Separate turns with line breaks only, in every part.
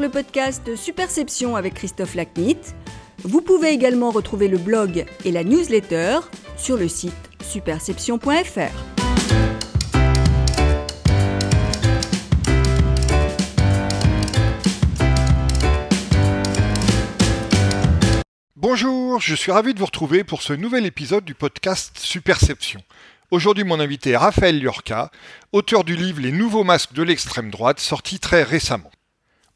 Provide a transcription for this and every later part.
le podcast Superception avec Christophe Lacnit. Vous pouvez également retrouver le blog et la newsletter sur le site superception.fr.
Bonjour, je suis ravi de vous retrouver pour ce nouvel épisode du podcast Superception. Aujourd'hui, mon invité est Raphaël Liorca, auteur du livre Les nouveaux masques de l'extrême droite, sorti très récemment.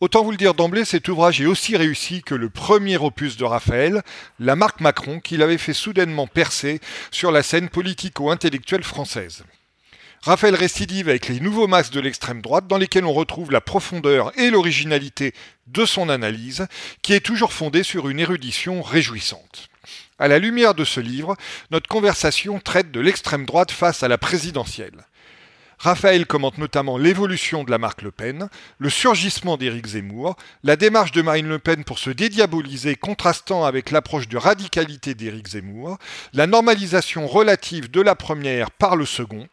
Autant vous le dire d'emblée, cet ouvrage est aussi réussi que le premier opus de Raphaël, La marque Macron, qu'il avait fait soudainement percer sur la scène politico-intellectuelle française. Raphaël récidive avec les nouveaux masques de l'extrême droite dans lesquels on retrouve la profondeur et l'originalité de son analyse, qui est toujours fondée sur une érudition réjouissante. À la lumière de ce livre, notre conversation traite de l'extrême droite face à la présidentielle. Raphaël commente notamment l'évolution de la marque Le Pen, le surgissement d'Éric Zemmour, la démarche de Marine Le Pen pour se dédiaboliser contrastant avec l'approche de radicalité d'Éric Zemmour, la normalisation relative de la première par le second,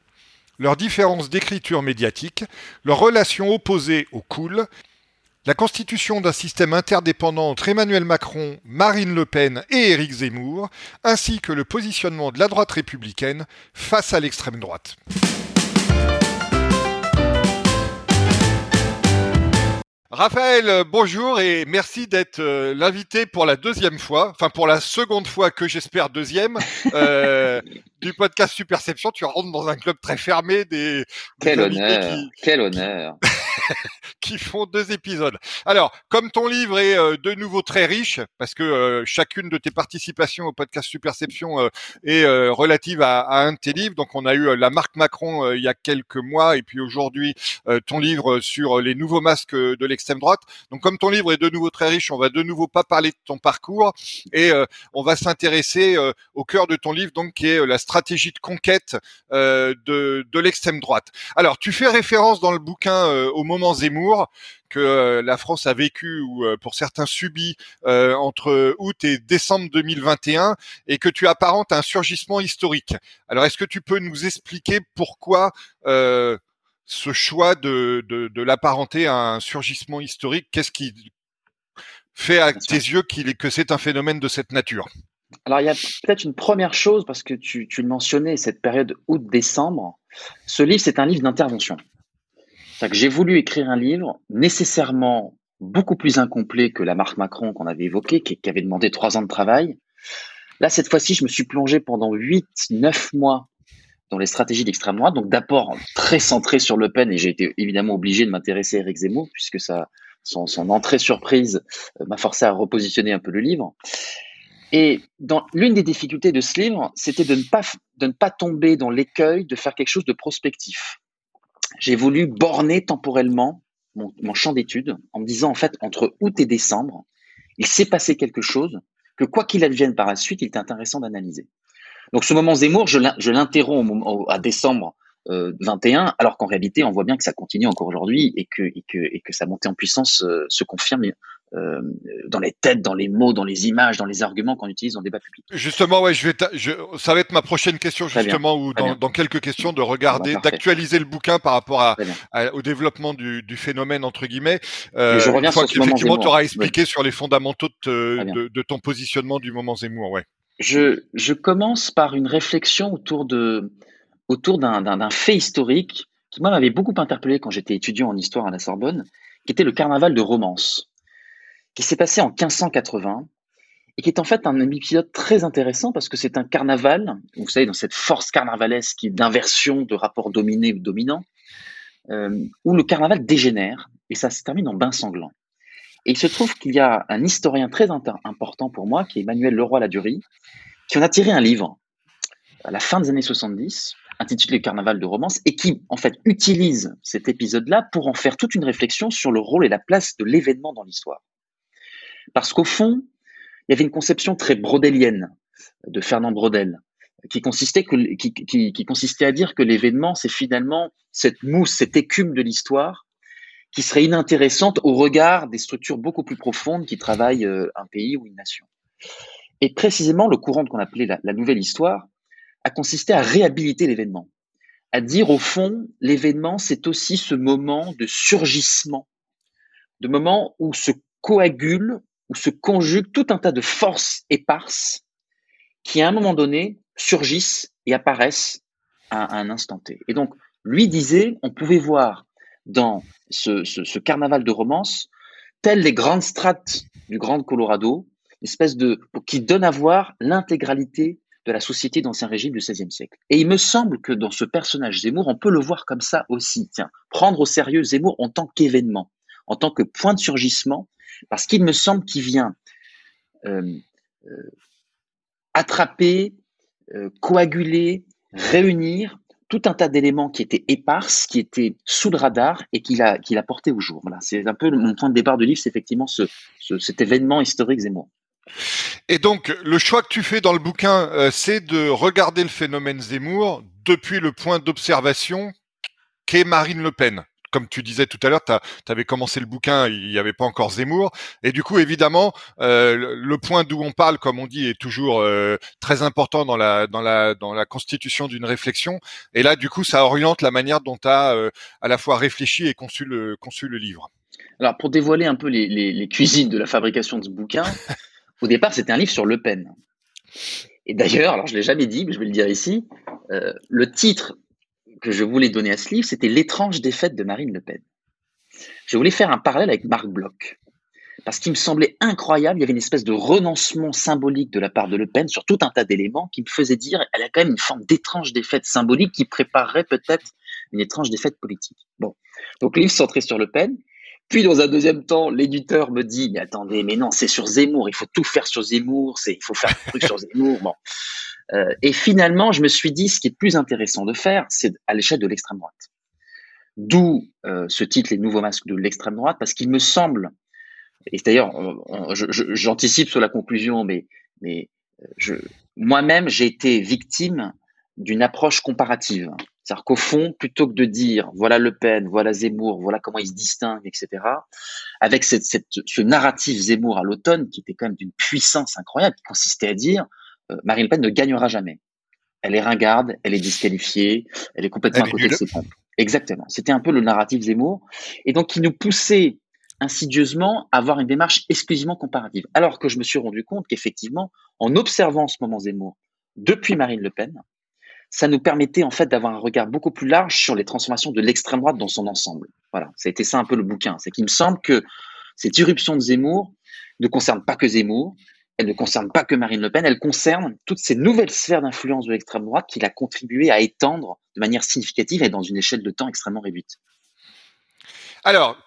leurs différences d'écriture médiatique, leurs relations opposées au cool la constitution d'un système interdépendant entre Emmanuel Macron, Marine Le Pen et Éric Zemmour, ainsi que le positionnement de la droite républicaine face à l'extrême droite. Raphaël, bonjour et merci d'être euh, l'invité pour la deuxième fois, enfin pour la seconde fois que j'espère deuxième, euh, du podcast Superception. Tu rentres dans un club très fermé des...
Quel honneur, quel honneur.
qui font deux épisodes. Alors, comme ton livre est euh, de nouveau très riche, parce que euh, chacune de tes participations au podcast Superception euh, est relative à, à, un de tes livres, donc on a eu la marque Macron il y a quelques mois, et puis aujourd'hui ton livre sur les nouveaux masques de l'extrême droite. Donc, comme ton livre est de nouveau très riche, on va de nouveau pas parler de ton parcours, et on va s'intéresser au cœur de ton livre, donc qui est la stratégie de conquête de, de l'extrême droite. Alors, tu fais référence dans le bouquin au moment Zemmour que euh, la France a vécu ou euh, pour certains subi euh, entre août et décembre 2021 et que tu apparentes un surgissement historique. Alors est-ce que tu peux nous expliquer pourquoi ce choix de, de, l'apparenter à un surgissement historique? Qu'est-ce qui fait à tes yeux qu'il est, que c'est un phénomène de cette nature?
Alors, il y a peut-être une première chose, parce que tu, le mentionnais, cette période août-décembre. Ce livre, c'est un livre d'intervention que j'ai voulu écrire un livre nécessairement beaucoup plus incomplet que la marque Macron qu'on avait évoqué, qui, avait demandé trois ans de travail. Là, cette fois-ci, je me suis plongé pendant huit, neuf mois dans les stratégies d'extrême droite. Donc, d'abord, très centré sur Le Pen, et j'ai été évidemment obligé de m'intéresser à Eric Zemmour, puisque son entrée surprise euh, m'a forcé à repositionner un peu le livre. Et l'une des difficultés de ce livre, c'était de ne pas de ne pas tomber dans l'écueil de faire quelque chose de prospectif j'ai voulu borner temporellement mon, champ d'études en me disant, en fait, entre août et décembre, il s'est passé quelque chose que, quoi qu'il advienne par la suite, il est intéressant d'analyser. Donc, ce moment Zemmour, je l'interromps à décembre 21, euh, alors qu'en réalité, on voit bien que ça continue encore aujourd'hui et que, et, que, et que sa montée en puissance euh, se confirme euh, dans les têtes, dans les mots, dans les images, dans les arguments qu'on utilise dans le débat public.
Justement, ouais, je vais, je, ça va être ma prochaine question justement, ou dans, dans, quelques questions de regarder, d'actualiser le bouquin par rapport à, au développement du, du, phénomène entre guillemets.
Euh, je reviens sur ce moment
tu auras expliqué sur les fondamentaux de, de, de, ton positionnement du moment Zemmour, ouais.
Je, je commence par une réflexion autour de autour d'un fait historique qui m'avait beaucoup interpellé quand j'étais étudiant en histoire à la Sorbonne, qui était le carnaval de Romance qui s'est passé en 1580 et qui est en fait un épisode très intéressant parce que c'est un carnaval, vous savez, dans cette force carnavalesque d'inversion de rapport dominé ou dominant, euh, où le carnaval dégénère et ça se termine en bain sanglant. Et il se trouve qu'il y a un historien très important pour moi, qui est Emmanuel Leroy-Ladurie, qui en a tiré un livre à la fin des années 70, intitulé Carnaval de romance, et qui en fait utilise cet épisode-là pour en faire toute une réflexion sur le rôle et la place de l'événement dans l'histoire. Parce qu'au fond, il y avait une conception très brodelienne de Fernand Brodel, qui consistait, à dire que l'événement, c'est finalement cette mousse, cette écume de l'histoire qui serait inintéressante au regard des structures beaucoup plus profondes qui travaillent euh, un pays ou une nation. Et précisément, le courant qu'on appelait la, nouvelle histoire a consisté à réhabiliter l'événement, à dire au fond, l'événement, c'est aussi ce moment de surgissement de moments où se coagulent, où se conjuguent tout un tas de forces éparses qui, à un moment donné, surgissent et apparaissent à, un instant T. Et donc, lui disait, on pouvait voir dans ce, carnaval de romance, telles les grandes strates du Grand Colorado, une espèce de qui donne à voir l'intégralité de la société d'Ancien Régime du XVIe siècle. Et il me semble que dans ce personnage Zemmour, on peut le voir comme ça aussi. Tiens, prendre au sérieux Zemmour en tant qu'événement, en tant que point de surgissement, parce qu'il me semble qu'il vient euh, euh, attraper, euh, coaguler, réunir tout un tas d'éléments qui étaient éparses, qui étaient sous le radar et qu'il a, qu'il a porté au jour. Voilà, c'est un peu mon point de départ du livre, c'est effectivement ce, cet événement historique Zemmour.
Et donc, le choix que tu fais dans le bouquin, c'est de regarder le phénomène Zemmour depuis le point d'observation qu'est Marine Le Pen comme tu disais tout à l'heure, tu avais commencé le bouquin, il n'y avait pas encore Zemmour, et du coup, évidemment, euh, le point d'où on parle, comme on dit, est toujours euh, très important dans la dans la dans la constitution d'une réflexion. Et là, du coup, ça oriente la manière dont tu as euh, à la fois réfléchi et conçu le conçu le livre.
Alors, pour dévoiler un peu les, les cuisines de la fabrication de ce bouquin, au départ, c'était un livre sur Le Pen. Et d'ailleurs, alors je l'ai jamais dit, mais je vais le dire ici, le titre que je voulais donner à ce livre, c'était l'étrange défaite de Marine Le Pen. Je voulais faire un parallèle avec Marc Bloch. Parce qu'il me semblait incroyable, il y avait une espèce de renoncement symbolique de la part de Le Pen sur tout un tas d'éléments qui me faisaient dire elle a quand même une forme d'étrange défaite symbolique qui préparerait peut-être une étrange défaite politique. Bon, donc le livre centré sur Le Pen. Puis dans un deuxième temps, l'éditeur me dit mais attendez, mais non, c'est sur Zemmour, il faut tout faire sur Zemmour, il faut faire un truc sur Zemmour. Bon, euh, et finalement, je me suis dit, ce qui est plus intéressant de faire, c'est à l'échelle de l'extrême droite. D'où euh, ce titre, Les nouveaux masques de l'extrême droite, parce qu'il me semble, et d'ailleurs, j'anticipe sur la conclusion, mais, mais euh, moi-même, j'ai été victime d'une approche comparative. C'est-à-dire qu'au fond, plutôt que de dire voilà Le Pen, voilà Zemmour, voilà comment ils se distinguent, etc., avec cette, ce narratif Zemmour à l'automne, qui était quand même d'une puissance incroyable, qui consistait à dire Marine Le Pen ne gagnera jamais. Elle est ringarde, elle est disqualifiée, elle est complètement à côté de ses pompes. Exactement. C'était un peu le narratif Zemmour. Et donc, qui nous poussait insidieusement à avoir une démarche exclusivement comparative. Alors que je me suis rendu compte qu'effectivement, en observant ce moment Zemmour depuis Marine Le Pen, ça nous permettait en fait d'avoir un regard beaucoup plus large sur les transformations de l'extrême droite dans son ensemble. Voilà, ça a été ça un peu le bouquin. C'est qu'il me semble que cette irruption de Zemmour ne concerne pas que Zemmour, elle ne concerne pas que Marine Le Pen, elle concerne toutes ces nouvelles sphères d'influence de l'extrême droite qu'il a contribué à étendre de manière significative et dans une échelle de temps extrêmement réduite.
Alors,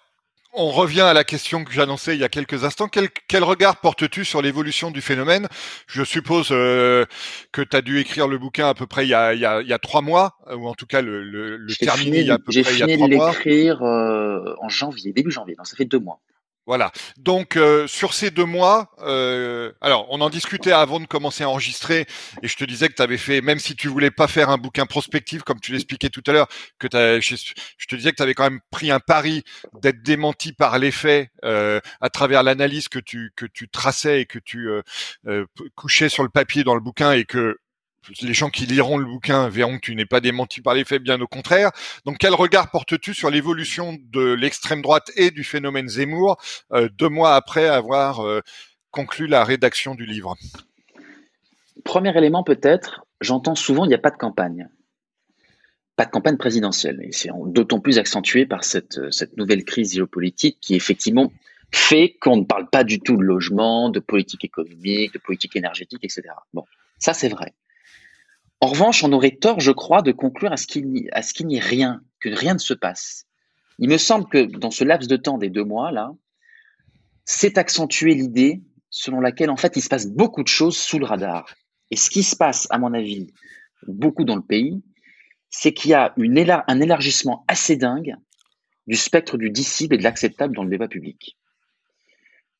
on revient à la question que j'annonçais il y a quelques instants. Quel, regard portes-tu sur l'évolution du phénomène? Je suppose euh, que tu as dû écrire le bouquin à peu près il y a, trois mois, ou en tout cas le, le, terminer il y a à peu près il y a trois mois.
J'ai fini de l'écrire euh, en janvier, début janvier, donc ça fait deux mois.
Voilà. Donc euh, sur ces deux mois, euh, alors on en discutait avant de commencer à enregistrer, et je te disais que tu avais fait, même si tu voulais pas faire un bouquin prospectif comme tu l'expliquais tout à l'heure, que je, te disais que tu avais quand même pris un pari d'être démenti par les faits euh, à travers l'analyse que tu que tu traçais et que tu couchais sur le papier dans le bouquin, et que les gens qui liront le bouquin verront que tu n'es pas démenti par les faits, bien au contraire. Donc, quel regard portes-tu sur l'évolution de l'extrême droite et du phénomène Zemmour euh, deux mois après avoir euh, conclu la rédaction du livre?
Premier élément peut-être, j'entends souvent il n'y a pas de campagne. Pas de campagne présidentielle. Et c'est d'autant plus accentué par cette, cette nouvelle crise géopolitique qui effectivement fait qu'on ne parle pas du tout de logement, de politique économique, de politique énergétique, etc. Bon, ça c'est vrai. En revanche, on aurait tort, je crois, de conclure à ce qu'il n'y ait rien, que rien ne se passe. Il me semble que dans ce laps de temps des deux mois, là, c'est accentué l'idée selon laquelle, en fait, il se passe beaucoup de choses sous le radar. Et ce qui se passe, à mon avis, beaucoup dans le pays, c'est qu'il y a un élargissement assez dingue du spectre du dissible et de l'acceptable dans le débat public.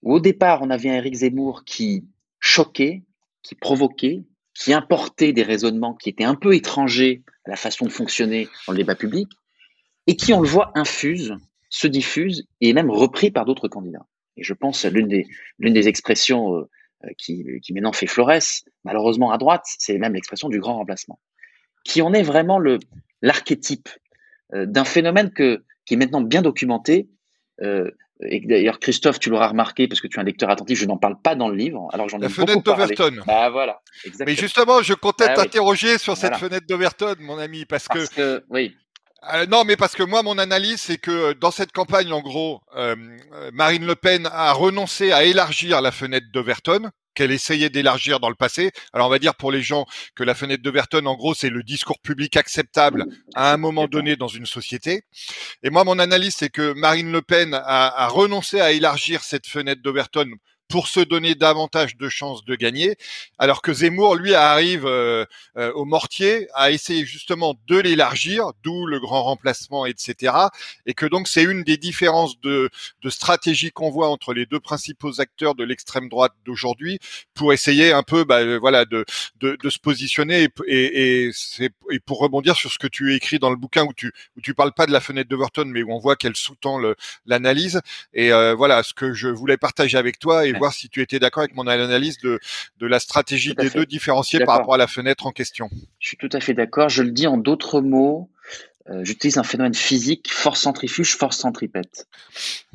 Au départ, on avait un Éric Zemmour qui choquait, qui provoquait, qui importait des raisonnements qui étaient un peu étrangers à la façon de fonctionner dans le débat public, et qui, on le voit, infuse, se diffuse, et même repris par d'autres candidats. Et je pense à l'une des, l'une des expressions euh, euh, qui, qui maintenant fait florès, malheureusement à droite, c'est même l'expression du grand remplacement, qui en est vraiment le, l'archétype euh, d'un phénomène que, qui est maintenant bien documenté, et d'ailleurs, Christophe, tu l'auras remarqué parce que tu es un lecteur attentif, je n'en parle pas dans le livre. Alors j'en ai
La fenêtre d'Overton.
Bah voilà.
Mais justement, je comptais ah t'interroger sur cette fenêtre d'Overton, mon ami, parce, que,
oui.
Euh, non, mais parce que moi, mon analyse, c'est que euh, dans cette campagne, en gros, euh, Marine Le Pen a renoncé à élargir la fenêtre d'Overton qu'elle essayait d'élargir dans le passé. Alors on va dire pour les gens que la fenêtre d'Overton, en gros, c'est le discours public acceptable à un moment donné dans une société. Et moi, mon analyse, c'est que Marine Le Pen a, a renoncé à élargir cette fenêtre d'Overton pour se donner davantage de chances de gagner, alors que Zemmour, lui, arrive euh, euh, au mortier à essayer justement de l'élargir, d'où le grand remplacement, etc. Et que donc c'est une des différences de, de stratégie qu'on voit entre les deux principaux acteurs de l'extrême droite d'aujourd'hui pour essayer un peu, bah, euh, voilà, de, de, de, se positionner et, et, et, pour rebondir sur ce que tu écris dans le bouquin où tu où tu parles pas de la fenêtre d'Overton, mais où on voit qu'elle sous-tend l'analyse. Et voilà, ce que je voulais partager avec toi et voir si tu étais d'accord avec mon analyse de, de la stratégie des deux différenciés par rapport à la fenêtre en question.
Je suis tout à fait d'accord. Je le dis en d'autres mots. Euh, j'utilise un phénomène physique, force centrifuge, force centripète.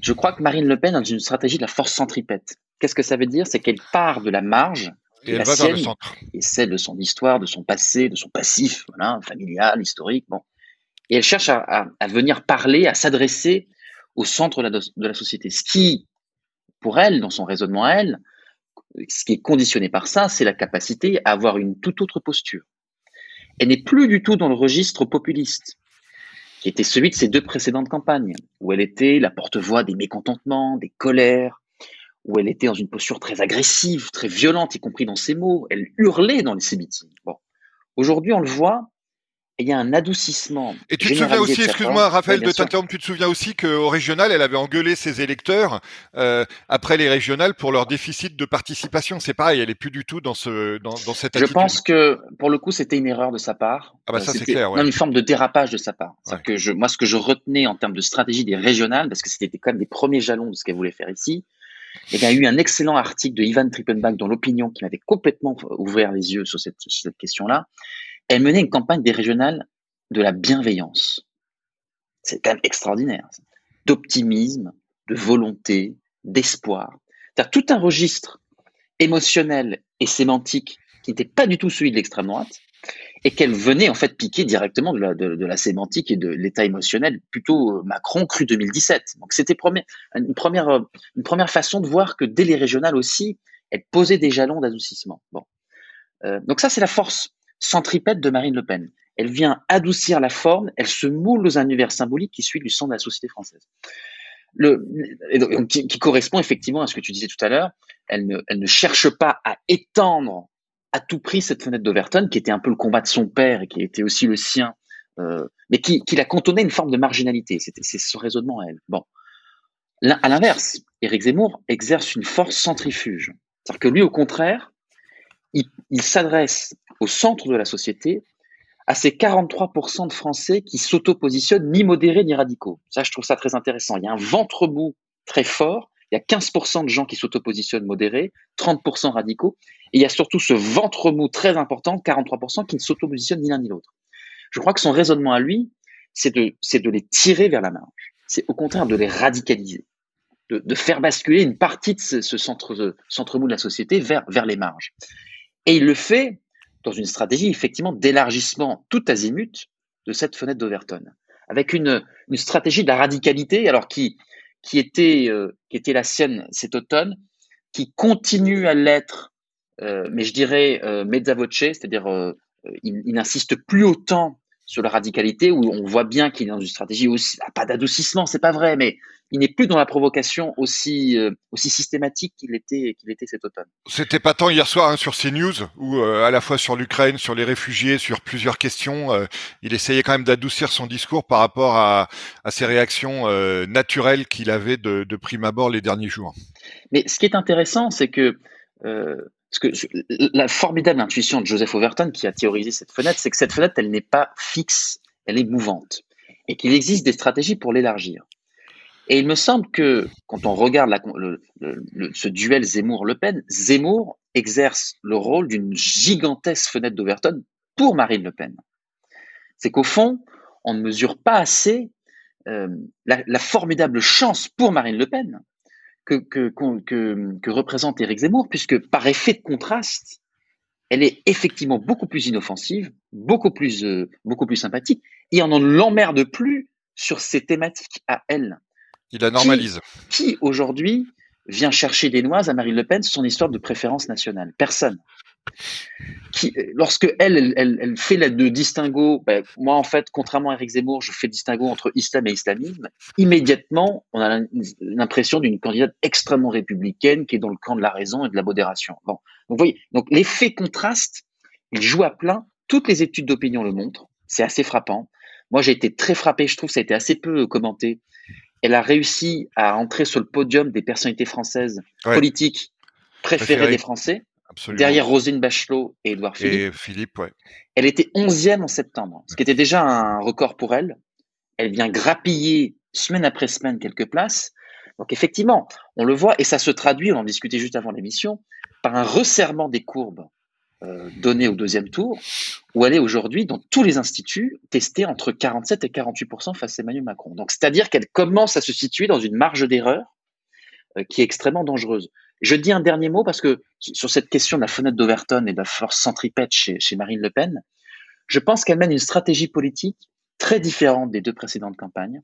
Je crois que Marine Le Pen a une stratégie de la force centripète. Qu'est-ce que ça veut dire? C'est qu'elle part de la marge, et elle va le centre. et celle de son histoire, de son passé, de son passif, voilà, familial, historique. Bon. Et elle cherche à, à, venir parler, à s'adresser au centre de la, de la, société. Ce qui pour elle, dans son raisonnement à elle, ce qui est conditionné par ça, c'est la capacité à avoir une toute autre posture. Elle n'est plus du tout dans le registre populiste, qui était celui de ses deux précédentes campagnes, où elle était la porte-voix des mécontentements, des colères, où elle était dans une posture très agressive, très violente, y compris dans ses mots. Elle hurlait dans ses meetings. Bon. Aujourd'hui, on le voit, il y a un adoucissement.
Et tu te souviens aussi, excuse-moi Raphaël de t'interrompre, tu te souviens aussi qu'au régional, elle avait engueulé ses électeurs euh, après les régionales pour leur déficit de participation. C'est pareil, elle est plus du tout dans ce dans, dans cette attitude.
Je pense que pour le coup, c'était une erreur de sa part.
Ah bah ça c'est clair. Ouais.
Non, une forme de dérapage de sa part. Que je, moi, ce que je retenais en termes de stratégie des régionales, parce que c'était quand même des premiers jalons de ce qu'elle voulait faire ici. Il y a eu un excellent article de Ivan Trippenbach dans l'opinion qui m'avait complètement ouvert les yeux sur cette, sur cette question-là elle menait une campagne des régionales de la bienveillance. C'est quand même extraordinaire. D'optimisme, de volonté, d'espoir. cest tout un registre émotionnel et sémantique qui n'était pas du tout celui de l'extrême droite et qu'elle venait en fait piquer directement de la, sémantique et de l'état émotionnel plutôt euh, Macron cru 2017. Donc c'était une première, une première façon de voir que dès les régionales aussi, elle posait des jalons d'adoucissement. Bon. Euh, donc ça c'est la force centripète de Marine Le Pen. Elle vient adoucir la forme, elle se moule un univers symbolique qui suit du sang de la société française. Le, qui, correspond effectivement à ce que tu disais tout à l'heure. Elle ne, elle ne cherche pas à étendre à tout prix cette fenêtre d'Overton, qui était un peu le combat de son père et qui était aussi le sien, euh, mais qui, qui la contonnait une forme de marginalité. C'est son raisonnement à elle. Bon, à l'inverse, Éric Zemmour exerce une force centrifuge, c'est-à-dire que lui, au contraire, il, il s'adresse au centre de la société à ces 43% de Français qui s'auto-positionnent ni modérés ni radicaux. Ça, je trouve ça très intéressant. Il y a un ventre mou très fort. Il y a 15% de gens qui s'auto-positionnent modérés, 30% radicaux. Et il y a surtout ce ventre mou très important, 43%, qui ne s'auto-positionnent ni l'un ni l'autre. Je crois que son raisonnement à lui, c'est de, les tirer vers la marge. C'est au contraire de les radicaliser, de, faire basculer une partie de ce, ce centre, mou de la société vers les marges. Et il le fait dans une stratégie effectivement d'élargissement tout azimut de cette fenêtre d'Overton, avec une, une, stratégie de la radicalité, alors qui, qui, était, euh, qui était la sienne cet automne, qui continue à l'être, euh, mais je dirais euh, mezza voce, c'est-à-dire il, il n'insiste plus autant sur la radicalité, où on voit bien qu'il est dans une stratégie aussi, ah, pas d'adoucissement, c'est pas vrai, mais il n'est plus dans la provocation aussi, euh, aussi systématique qu'il était, qu'il était cet automne.
C'était pas tant hier soir hein, sur CNews, où euh, à la fois sur l'Ukraine, sur les réfugiés, sur plusieurs questions, euh, il essayait quand même d'adoucir son discours par rapport à, à ces réactions naturelles qu'il avait de, de, prime abord les derniers jours.
Mais ce qui est intéressant, c'est que parce que la formidable intuition de Joseph Overton qui a théorisé cette fenêtre, c'est que cette fenêtre, elle n'est pas fixe, elle est mouvante, et qu'il existe des stratégies pour l'élargir. Et il me semble que quand on regarde ce duel Zemmour-Le Pen, Zemmour exerce le rôle d'une gigantesque fenêtre d'Overton pour Marine Le Pen. C'est qu'au fond, on ne mesure pas assez euh, la, formidable chance pour Marine Le Pen que, que, que, représente Éric Zemmour, puisque par effet de contraste, elle est effectivement beaucoup plus inoffensive, beaucoup plus, euh, beaucoup plus sympathique, et on n'en l'emmerde plus sur ses thématiques à elle.
Il la normalise.
Qui, aujourd'hui vient chercher des noises à Marine Le Pen sur son histoire de préférence nationale Personne. Qui, lorsque elle, elle, fait le distinguo, ben, moi en fait, contrairement à Eric Zemmour, je fais le distinguo entre islam et islamisme. Immédiatement, on a l'impression d'une candidate extrêmement républicaine qui est dans le camp de la raison et de la modération. Bon, donc vous voyez, donc l'effet contraste, il joue à plein. Toutes les études d'opinion le montrent. C'est assez frappant. Moi, j'ai été très frappé. Je trouve que ça a été assez peu commenté elle a réussi à entrer sur le podium des personnalités françaises politiques préférées des Français, derrière Rosine Bachelot et Édouard Philippe.
Et Philippe, ouais.
Elle était 11e en septembre, ce qui était déjà un record pour elle. Elle vient grappiller semaine après semaine quelques places. Donc effectivement, on le voit et ça se traduit, on en discutait juste avant l'émission, par un resserrement des courbes euh, donnée au deuxième tour, où elle est aujourd'hui dans tous les instituts testée entre 47 et 48% face à Emmanuel Macron. Donc, c'est-à-dire qu'elle commence à se situer dans une marge d'erreur euh, qui est extrêmement dangereuse. Je dis un dernier mot parce que sur cette question de la fenêtre d'Overton et de la force centripète chez, Marine Le Pen, je pense qu'elle mène une stratégie politique très différente des deux précédentes campagnes.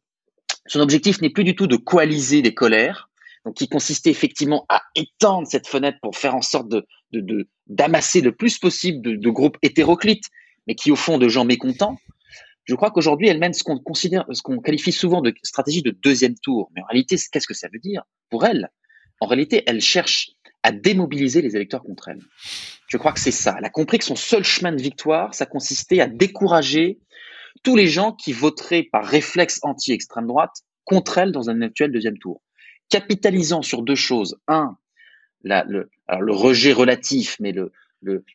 Son objectif n'est plus du tout de coaliser des colères, donc qui consistait effectivement à étendre cette fenêtre pour faire en sorte de, d'amasser le plus possible de, groupes hétéroclites, mais qui au fond de gens mécontents. Je crois qu'aujourd'hui, elle mène ce qu'on considère, ce qu'on qualifie souvent de stratégie de deuxième tour. Mais en réalité, qu'est-ce que ça veut dire pour elle? En réalité, elle cherche à démobiliser les électeurs contre elle. Je crois que c'est ça. Elle a compris que son seul chemin de victoire, ça consistait à décourager tous les gens qui voteraient par réflexe anti-extrême droite contre elle dans un actuel deuxième tour capitalisant sur deux choses. Un, le, rejet relatif, mais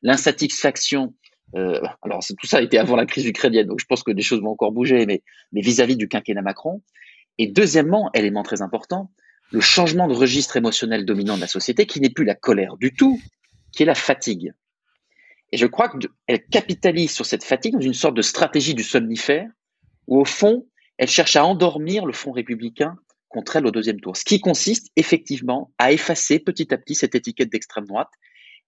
l'insatisfaction. Euh, alors tout ça a été avant la crise ukrainienne, donc je pense que des choses vont encore bouger, mais, mais vis-à-vis du quinquennat Macron. Et deuxièmement, élément très important, le changement de registre émotionnel dominant de la société, qui n'est plus la colère du tout, qui est la fatigue. Et je crois qu'elle capitalise sur cette fatigue dans une sorte de stratégie du somnifère, où au fond, elle cherche à endormir le Front républicain contre elle au deuxième tour. Ce qui consiste effectivement à effacer petit à petit cette étiquette d'extrême droite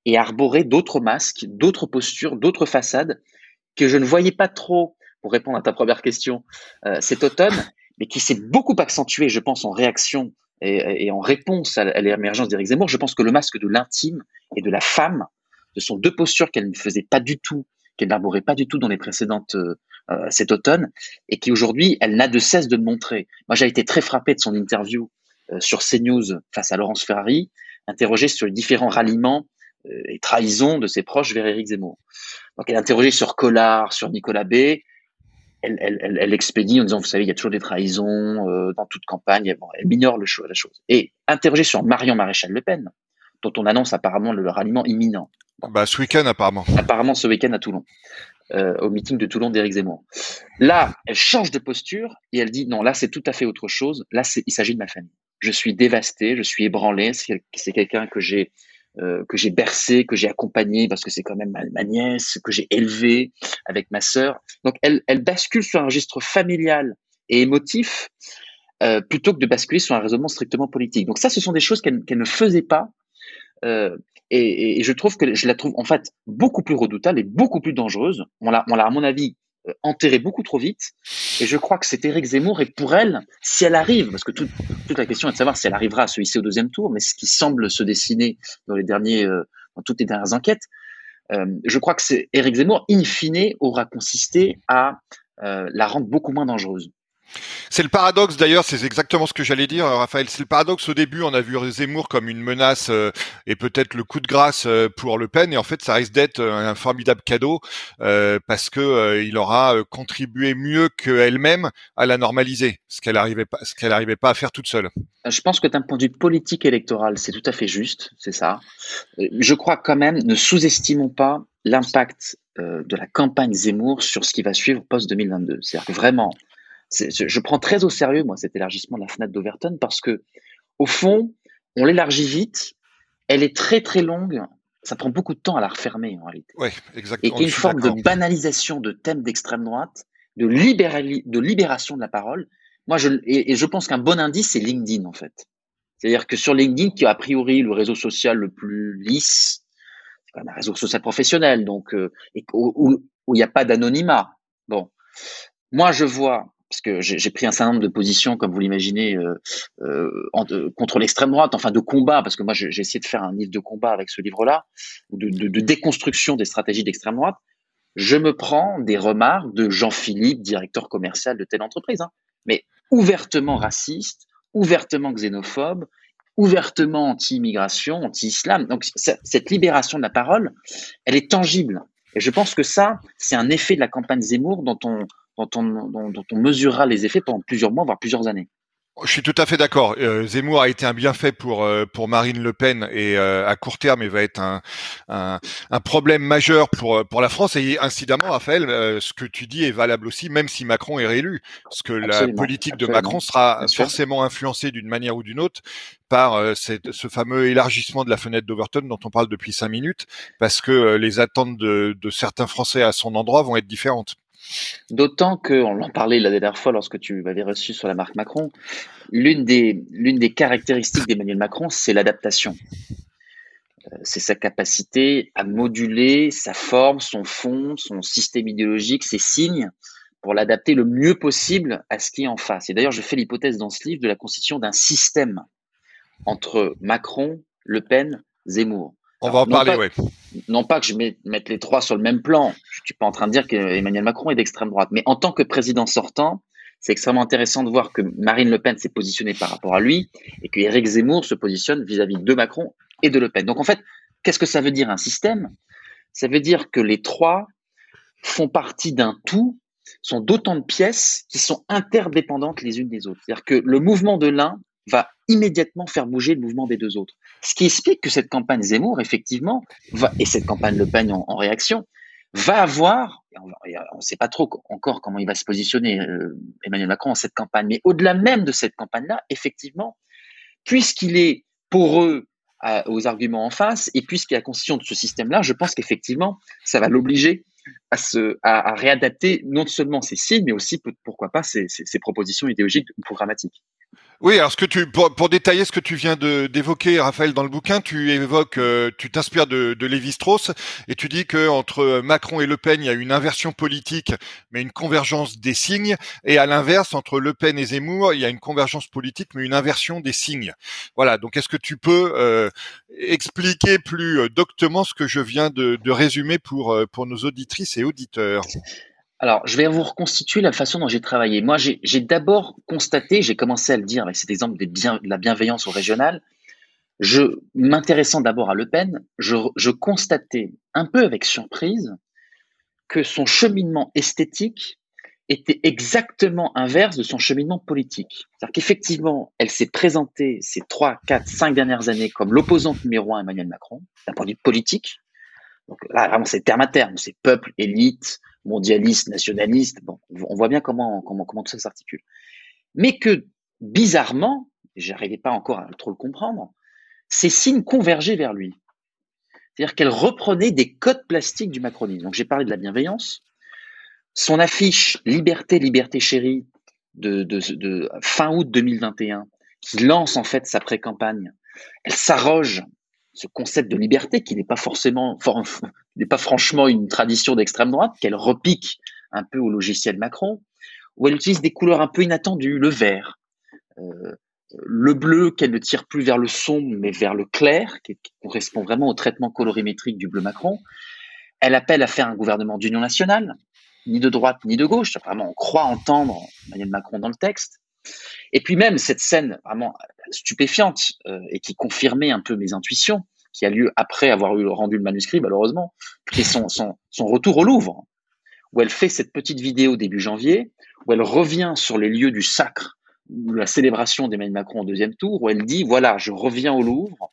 et à arborer d'autres masques, d'autres postures, d'autres façades que je ne voyais pas trop, pour répondre à ta première question, euh, cet automne, mais qui s'est beaucoup accentué, je pense, en réaction et, en réponse à, l'émergence d'Éric Zemmour. Je pense que le masque de l'intime et de la femme, ce sont deux postures qu'elle ne faisait pas du tout, qu'elle n'arborait pas du tout dans les précédentes euh, euh, cet automne et qui aujourd'hui, elle n'a de cesse de montrer. Moi, j'ai été très frappé de son interview euh, sur CNews face à Laurence Ferrari, interrogée sur les différents ralliements euh, et trahisons de ses proches vers Éric Zemmour. Donc, elle est interrogée sur Collard, sur Nicolas B. Elle, elle, elle, expédie en disant, vous savez, il y a toujours des trahisons dans toute campagne. Bon, elle minore le, la chose. Et interrogée sur Marion Maréchal Le Pen, dont on annonce apparemment le, ralliement imminent.
Bah, ce week-end, apparemment.
Apparemment, ce week-end à Toulon. Euh, au meeting de Toulon d'Éric Zemmour. Là, elle change de posture et elle dit non, là c'est tout à fait autre chose. Là, il s'agit de ma famille. Je suis dévasté, je suis ébranlé. C'est quelqu'un que j'ai euh, que j'ai bercé, que j'ai accompagné parce que c'est quand même ma, nièce, que j'ai élevé avec ma sœur. Donc elle, elle bascule sur un registre familial et émotif euh, plutôt que de basculer sur un raisonnement strictement politique. Donc ça, ce sont des choses qu'elle ne faisait pas euh, et, et, je trouve que je la trouve en fait beaucoup plus redoutable et beaucoup plus dangereuse. On l'a, on l'a à mon avis enterrée beaucoup trop vite. Et je crois que c'est Éric Zemmour et pour elle, si elle arrive, parce que toute la question est de savoir si elle arrivera à se hisser au deuxième tour, mais ce qui semble se dessiner dans les derniers, euh, dans toutes les dernières enquêtes, euh, je crois que c'est Éric Zemmour, in fine, aura consisté à euh, la rendre beaucoup moins dangereuse.
C'est le paradoxe d'ailleurs, c'est exactement ce que j'allais dire, Raphaël. C'est le paradoxe au début, on a vu Zemmour comme une menace euh, et peut-être le coup de grâce euh, pour Le Pen, et en fait, ça risque d'être un formidable cadeau euh, parce que il aura contribué mieux qu'elle-même à la normaliser, ce qu'elle n'arrivait pas, ce qu'elle n'arrivait pas à faire toute seule.
Je pense que d'un point de vue politique électoral, c'est tout à fait juste, c'est ça. Je crois quand même, ne sous-estimons pas l'impact de la campagne Zemmour sur ce qui va suivre post 2022. C'est-à-dire que vraiment je prends très au sérieux, moi, cet élargissement de la fenêtre d'Overton parce que, au fond, on l'élargit vite, elle est très très longue, ça prend beaucoup de temps à la refermer en réalité.
Oui, exactement.
Et une forme de banalisation de thèmes d'extrême droite, de, de libération de la parole, moi, je, et, je pense qu'un bon indice, c'est LinkedIn, en fait. C'est-à-dire que sur LinkedIn, qui est a priori le réseau social le plus lisse, c'est quand même un réseau social professionnel, donc, euh, et, où il n'y a pas d'anonymat. Bon. Moi, je vois parce que j'ai pris un certain nombre de positions, comme vous l'imaginez, euh, euh, contre l'extrême droite, enfin de combat, parce que moi j'ai essayé de faire un livre de combat avec ce livre-là, de, de, déconstruction des stratégies d'extrême droite. Je me prends des remarques de Jean-Philippe, directeur commercial de telle entreprise, hein, mais ouvertement raciste, ouvertement xénophobe, ouvertement anti-immigration, anti-islam. Donc cette libération de la parole, elle est tangible. Et je pense que ça, c'est un effet de la campagne Zemmour dont on, dont on, mesurera les effets pendant plusieurs mois, voire plusieurs années.
Je suis tout à fait d'accord. Euh, Zemmour a été un bienfait pour euh, pour Marine Le Pen et euh, à court terme, il va être un, un, problème majeur pour pour la France. Et incidemment, Raphaël, ce que tu dis est valable aussi, même si Macron est réélu, parce que la politique de Macron sera forcément influencée d'une manière ou d'une autre par ce fameux élargissement de la fenêtre d'Overton dont on parle depuis cinq minutes, parce que les attentes de, de certains Français à son endroit vont être différentes.
D'autant que, on en parlait la dernière fois lorsque tu m'avais reçu sur la marque Macron, l'une des, caractéristiques d'Emmanuel Macron, c'est l'adaptation. Euh, c'est sa capacité à moduler sa forme, son fond, son système idéologique, ses signes, pour l'adapter le mieux possible à ce qui est en face. Et d'ailleurs, je fais l'hypothèse dans ce livre de la constitution d'un système entre Macron, Le Pen, Zemmour.
On va en parler, oui.
Non pas que je mette les trois sur le même plan. Je suis pas en train de dire qu'Emmanuel Macron est d'extrême droite. Mais en tant que président sortant, c'est extrêmement intéressant de voir que Marine Le Pen s'est positionnée par rapport à lui et que Éric Zemmour se positionne vis-à-vis de Macron et de Le Pen. Donc en fait, qu'est-ce que ça veut dire un système? Ça veut dire que les trois font partie d'un tout, sont d'autant de pièces qui sont interdépendantes les unes des autres. C'est-à-dire que le mouvement de l'un va immédiatement faire bouger le mouvement des deux autres. Ce qui explique que cette campagne Zemmour, effectivement, va, et cette campagne Le Pen en, réaction, va avoir, on ne sait pas trop encore comment il va se positionner, euh, Emmanuel Macron, en cette campagne, mais au-delà même de cette campagne-là, effectivement, puisqu'il est poreux aux arguments en face, et puisqu'il y a la constitution de ce système-là, je pense qu'effectivement, ça va l'obliger à, à, réadapter non seulement ses signes, mais aussi, pourquoi pas, ses propositions idéologiques ou programmatiques.
Oui, alors ce que tu pour, détailler ce que tu viens de d'évoquer, Raphaël, dans le bouquin, tu évoques, euh, tu t'inspires de, de Lévi-Strauss et tu dis que entre Macron et Le Pen, il y a une inversion politique, mais une convergence des signes, et à l'inverse, entre Le Pen et Zemmour, il y a une convergence politique, mais une inversion des signes. Voilà. Donc, est-ce que tu peux euh, expliquer plus euh, doctement ce que je viens de, de résumer pour pour nos auditrices et auditeurs?
Alors, je vais vous reconstituer la façon dont j'ai travaillé. Moi, j'ai d'abord constaté, j'ai commencé à le dire avec cet exemple de, la bienveillance au régional, je m'intéressant d'abord à Le Pen, je, constatais un peu avec surprise que son cheminement esthétique était exactement inverse de son cheminement politique. C'est-à-dire qu'effectivement, elle s'est présentée ces trois, quatre, cinq dernières années comme l'opposante numéro un à Emmanuel Macron, d'un point de vue politique. Donc là, vraiment, c'est terme à terme, c'est peuple, élite, mondialiste, nationaliste. Bon, on voit bien comment, comment, comment tout ça s'articule. Mais que, bizarrement, j'arrivais pas encore à trop le comprendre, ces signes convergeaient vers lui. C'est-à-dire qu'elle reprenait des codes plastiques du macronisme. Donc j'ai parlé de la bienveillance. Son affiche Liberté, liberté chérie de, de, de fin août 2021, qui lance en fait sa pré-campagne, elle s'arroge ce concept de liberté qui n'est pas forcément, n'est pas franchement une tradition d'extrême droite, qu'elle repique un peu au logiciel Macron, où elle utilise des couleurs un peu inattendues, le vert, euh, le bleu qu'elle ne tire plus vers le sombre mais vers le clair, qui, correspond vraiment au traitement colorimétrique du bleu Macron. Elle appelle à faire un gouvernement d'union nationale, ni de droite ni de gauche. Vraiment, on croit entendre Emmanuel Macron dans le texte. Et puis même cette scène vraiment stupéfiante euh, et qui confirmait un peu mes intuitions, qui a lieu après avoir eu rendu le manuscrit malheureusement, qui est son, retour au Louvre, où elle fait cette petite vidéo début janvier, où elle revient sur les lieux du sacre, de la célébration d'Emmanuel Macron au deuxième tour, où elle dit, voilà, je reviens au Louvre,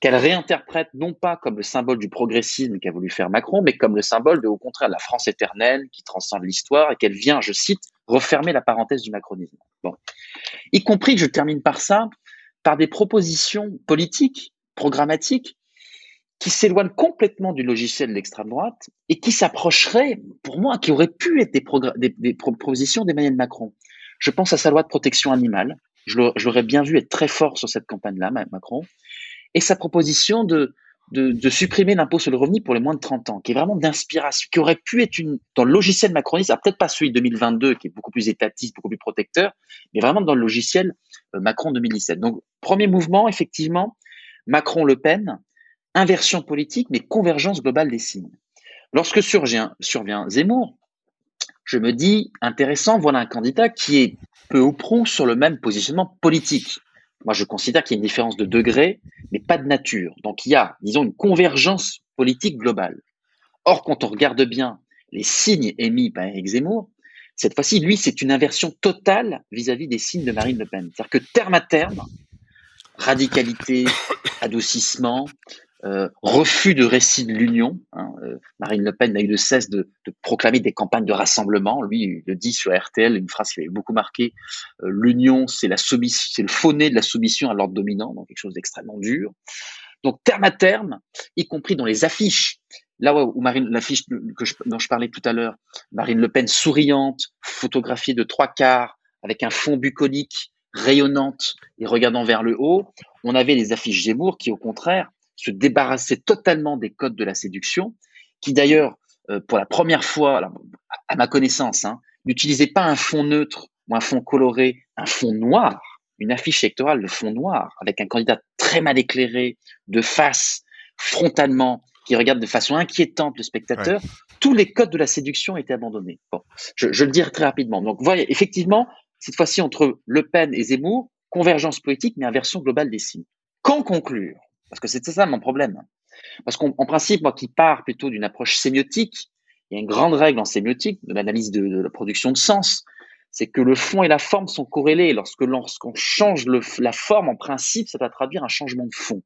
qu'elle réinterprète non pas comme le symbole du progressisme qu'a voulu faire Macron, mais comme le symbole de, au contraire, la France éternelle qui transcende l'histoire et qu'elle vient, je cite, refermer la parenthèse du macronisme. Bon. Y compris, je termine par ça, par des propositions politiques, programmatiques, qui s'éloignent complètement du logiciel de l'extrême droite et qui s'approcheraient, pour moi, qui auraient pu être des, des propositions d'Emmanuel Macron. Je pense à sa loi de protection animale. Je l'aurais bien vu être très fort sur cette campagne-là, Macron. Et sa proposition de, de, supprimer l'impôt sur le revenu pour les moins de 30 ans, qui est vraiment d'inspiration, qui aurait pu être une, dans le logiciel macroniste, peut-être pas celui de 2022, qui est beaucoup plus étatiste, beaucoup plus protecteur, mais vraiment dans le logiciel euh, Macron 2017. Donc, premier mouvement, effectivement, Macron-Le Pen, inversion politique, mais convergence globale des signes. Lorsque survient, survient Zemmour, je me dis, intéressant, voilà un candidat qui est peu ou prou sur le même positionnement politique. Moi, je considère qu'il y a une différence de degré, mais pas de nature. Donc, il y a, disons, une convergence politique globale. Or, quand on regarde bien les signes émis par Eric Zemmour, cette fois-ci, lui, c'est une inversion totale vis-à-vis des signes de Marine Le Pen. C'est-à-dire que terme à terme, radicalité, adoucissement, euh, refus de récit de l'union. Hein, euh, Marine Le Pen n'a eu de cesse de, proclamer des campagnes de rassemblement. Lui, il le dit sur RTL, une phrase qui avait beaucoup marqué. Euh, l'union, c'est la soumission, c'est le fauné de la soumission à l'ordre dominant, donc quelque chose d'extrêmement dur. Donc terme à terme, y compris dans les affiches, là où Marine, l'affiche dont je parlais tout à l'heure, Marine Le Pen souriante, photographiée de trois quarts, avec un fond bucolique, rayonnante et regardant vers le haut, on avait les affiches Zemmour qui, au contraire, se débarrasser totalement des codes de la séduction, qui d'ailleurs, euh, pour la première fois, à ma connaissance, hein, n'utilisait pas un fond neutre ou un fond coloré, un fond noir, une affiche électorale de fond noir, avec un candidat très mal éclairé, de face, frontalement, qui regarde de façon inquiétante le spectateur, tous les codes de la séduction étaient abandonnés. Bon, je, je le dirai très rapidement. Donc, voyez, effectivement, cette fois-ci, entre Le Pen et Zemmour, convergence politique, mais inversion globale des signes. Qu'en conclure? Parce que c'était ça mon problème. Parce qu'en principe, moi qui pars plutôt d'une approche sémiotique, il y a une grande règle en sémiotique de l'analyse de, la production de sens, c'est que le fond et la forme sont corrélés. Lorsque lorsqu'on change la forme, en principe, ça va traduire un changement de fond.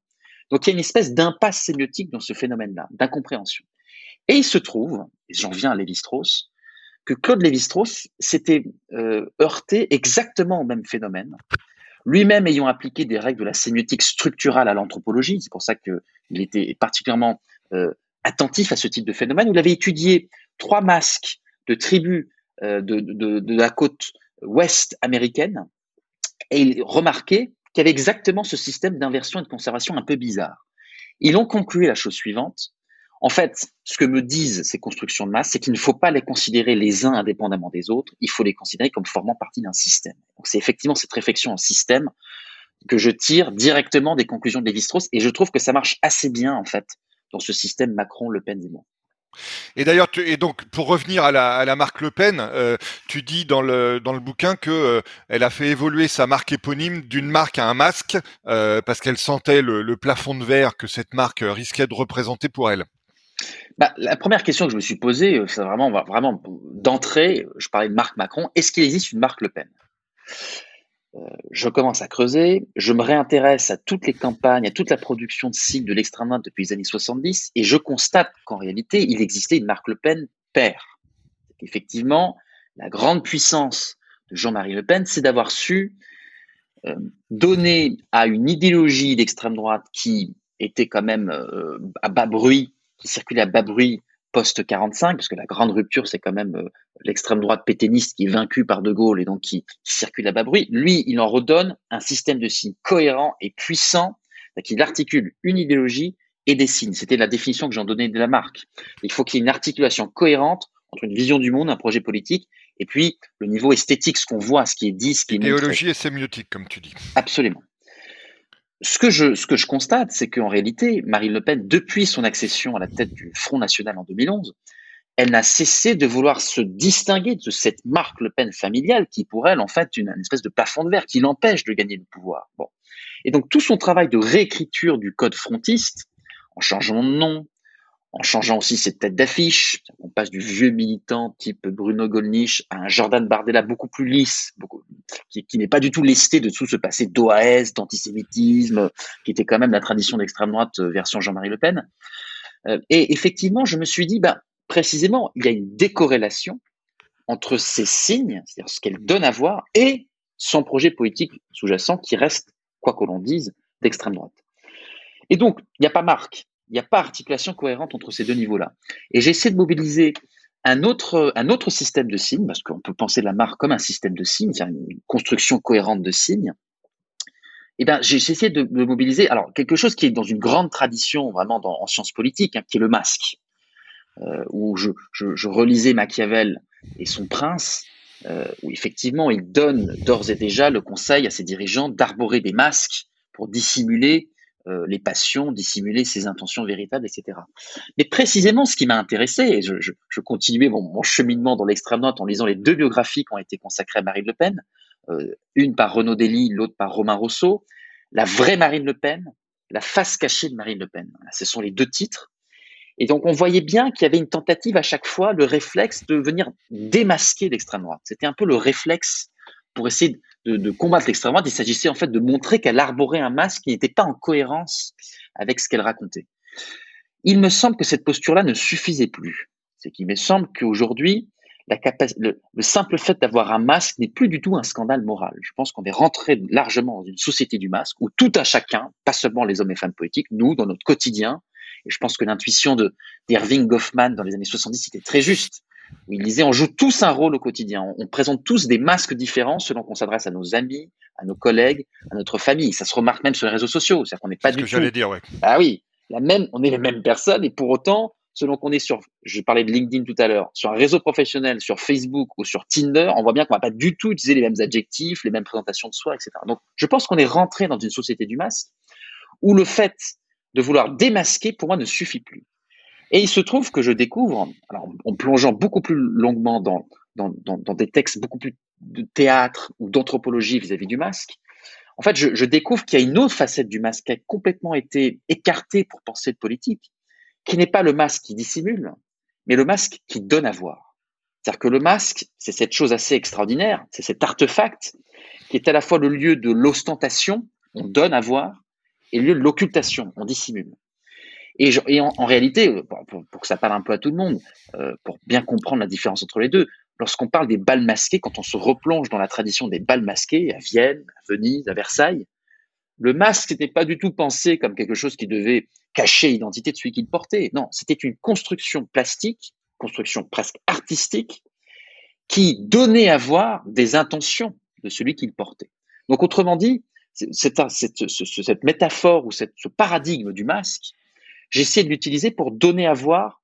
Donc il y a une espèce d'impasse sémiotique dans ce phénomène-là, d'incompréhension. Et il se trouve, et j'en viens à Lévi-Strauss, que Claude Lévi-Strauss s'était euh, heurté exactement au même phénomène lui-même ayant appliqué des règles de la sémiotique structurale à l'anthropologie, c'est pour ça qu'il était particulièrement euh, attentif à ce type de phénomène, il avait étudié trois masques de tribus euh, de, la côte ouest américaine, et il remarquait qu'il y avait exactement ce système d'inversion et de conservation un peu bizarre. Ils ont conclu la chose suivante, en fait, ce que me disent ces constructions de masse, c'est qu'il ne faut pas les considérer les uns indépendamment des autres, il faut les considérer comme formant partie d'un système. C'est effectivement cette réflexion en système que je tire directement des conclusions de Lévi-Strauss, et je trouve que ça marche assez bien, en fait, dans ce système Macron-Le Pen Zemmour.
Et d'ailleurs, et donc pour revenir à la, marque Le Pen, euh, tu dis dans le dans le bouquin que euh, elle a fait évoluer sa marque éponyme d'une marque à un masque euh, parce qu'elle sentait le, plafond de verre que cette marque risquait de représenter pour elle.
Bah, la première question que je me suis posée, euh, c'est vraiment, vraiment d'entrée, je parlais de Marc Macron, est-ce qu'il existe une marque Le Pen? Euh, Je commence à creuser, je me réintéresse à toutes les campagnes, à toute la production de signes de l'extrême droite depuis les années 70, et je constate qu'en réalité, il existait une marque Le Pen père. Effectivement, la grande puissance de Jean-Marie Le Pen, c'est d'avoir su euh, donner à une idéologie d'extrême droite qui était quand même à bas bruit qui circulait à bas bruit post-45, parce que la grande rupture, c'est quand même euh, l'extrême droite pétainiste qui est vaincue par De Gaulle et donc qui, circule à bas bruit. Lui, il en redonne un système de signes cohérent et puissant, qui articule une idéologie et des signes. C'était la définition que j'en donnais de la marque. Il faut qu'il y ait une articulation cohérente entre une vision du monde, un projet politique, et puis le niveau esthétique, ce qu'on voit, ce qui est dit, ce qui est
Idéologie et sémiotique, comme tu dis.
Absolument ce que je, constate, c'est qu'en réalité, Marine Le Pen, depuis son accession à la tête du Front National en 2011, elle n'a cessé de vouloir se distinguer de cette marque Le Pen familiale qui, pour elle, en fait, une, une espèce de plafond de verre qui l'empêche de gagner le pouvoir. Bon. Et donc, tout son travail de réécriture du code frontiste, en changeant de nom, en changeant aussi ses têtes d'affiche. On passe du vieux militant type Bruno Gollnisch à un Jordan Bardella beaucoup plus lisse, qui, n'est pas du tout lesté de tout ce passé d'OAS, d'antisémitisme, qui était quand même la tradition d'extrême droite euh, version Jean-Marie Le Pen. Euh, et effectivement, je me suis dit, ben, précisément, il y a une décorrélation entre ces signes, c'est-à-dire ce qu'elle donne à voir, et son projet politique sous-jacent qui reste, quoi que l'on dise, d'extrême droite. Et donc, il n'y a pas marque, il n'y a pas articulation cohérente entre ces deux niveaux-là. Et j'essaie de mobiliser un autre, un autre système de signes, parce qu'on peut penser la marque comme un système de signes, une construction cohérente de signes. Eh ben, j'ai essayé de, mobiliser alors quelque chose qui est dans une grande tradition vraiment en sciences politiques, hein, qui est le masque, euh, où je, je, je, relisais Machiavel et son prince, euh, où effectivement il donne d'ores et déjà le conseil à ses dirigeants d'arborer des masques pour dissimuler euh, les passions, dissimuler ses intentions véritables, etc. Mais précisément, ce qui m'a intéressé, et je, continuais mon, mon, cheminement dans l'extrême droite en lisant les deux biographies qui ont été consacrées à Marine Le Pen, euh, une par Renaud Dely, l'autre par Romain Rousseau, la vraie Marine Le Pen, la face cachée de Marine Le Pen. Ce sont les deux titres. Et donc, on voyait bien qu'il y avait une tentative à chaque fois, le réflexe de venir démasquer l'extrême droite. C'était un peu le réflexe pour essayer de, combattre l'extrême droite, il s'agissait en fait de montrer qu'elle arborait un masque qui n'était pas en cohérence avec ce qu'elle racontait. Il me semble que cette posture-là ne suffisait plus. C'est qu'il me semble qu'aujourd'hui, le, le, simple fait d'avoir un masque n'est plus du tout un scandale moral. Je pense qu'on est rentré largement dans une société du masque où tout un chacun, pas seulement les hommes et femmes politiques, nous, dans notre quotidien, et je pense que l'intuition de d'Irving Goffman dans les années 70 était très juste. Il disait on joue tous un rôle au quotidien, on, on présente tous des masques différents selon qu'on s'adresse à nos amis, à nos collègues, à notre famille. Ça se remarque même sur les réseaux sociaux, c'est-à-dire qu'on n'est pas du
que tout. dire, ouais.
Ah oui, la même, on est les mêmes personnes et pour autant, selon qu'on est sur, je parlais de LinkedIn tout à l'heure, sur un réseau professionnel, sur Facebook ou sur Tinder, on voit bien qu'on va pas du tout utiliser les mêmes adjectifs, les mêmes présentations de soi, etc. Donc, je pense qu'on est rentré dans une société du masque où le fait de vouloir démasquer, pour moi, ne suffit plus. Et il se trouve que je découvre, en plongeant beaucoup plus longuement dans, des textes beaucoup plus de théâtre ou d'anthropologie vis-à-vis du masque, en fait, je, je découvre qu'il y a une autre facette du masque qui a complètement été écartée pour penser de politique, qui n'est pas le masque qui dissimule, mais le masque qui donne à voir. C'est-à-dire que le masque, c'est cette chose assez extraordinaire, c'est cet artefact qui est à la fois le lieu de l'ostentation, on donne à voir, et le lieu de l'occultation, on dissimule. Et, en, réalité, pour, pour, que ça parle un peu à tout le monde, euh, pour bien comprendre la différence entre les deux, lorsqu'on parle des balles masquées, quand on se replonge dans la tradition des balles masquées à Vienne, à Venise, à Versailles, le masque n'était pas du tout pensé comme quelque chose qui devait cacher l'identité de celui qui le portait. Non, c'était une construction plastique, construction presque artistique, qui donnait à voir des intentions de celui qui le portait. Donc, autrement dit, cette, métaphore ou ce paradigme du masque, j'essaie de l'utiliser pour donner à voir,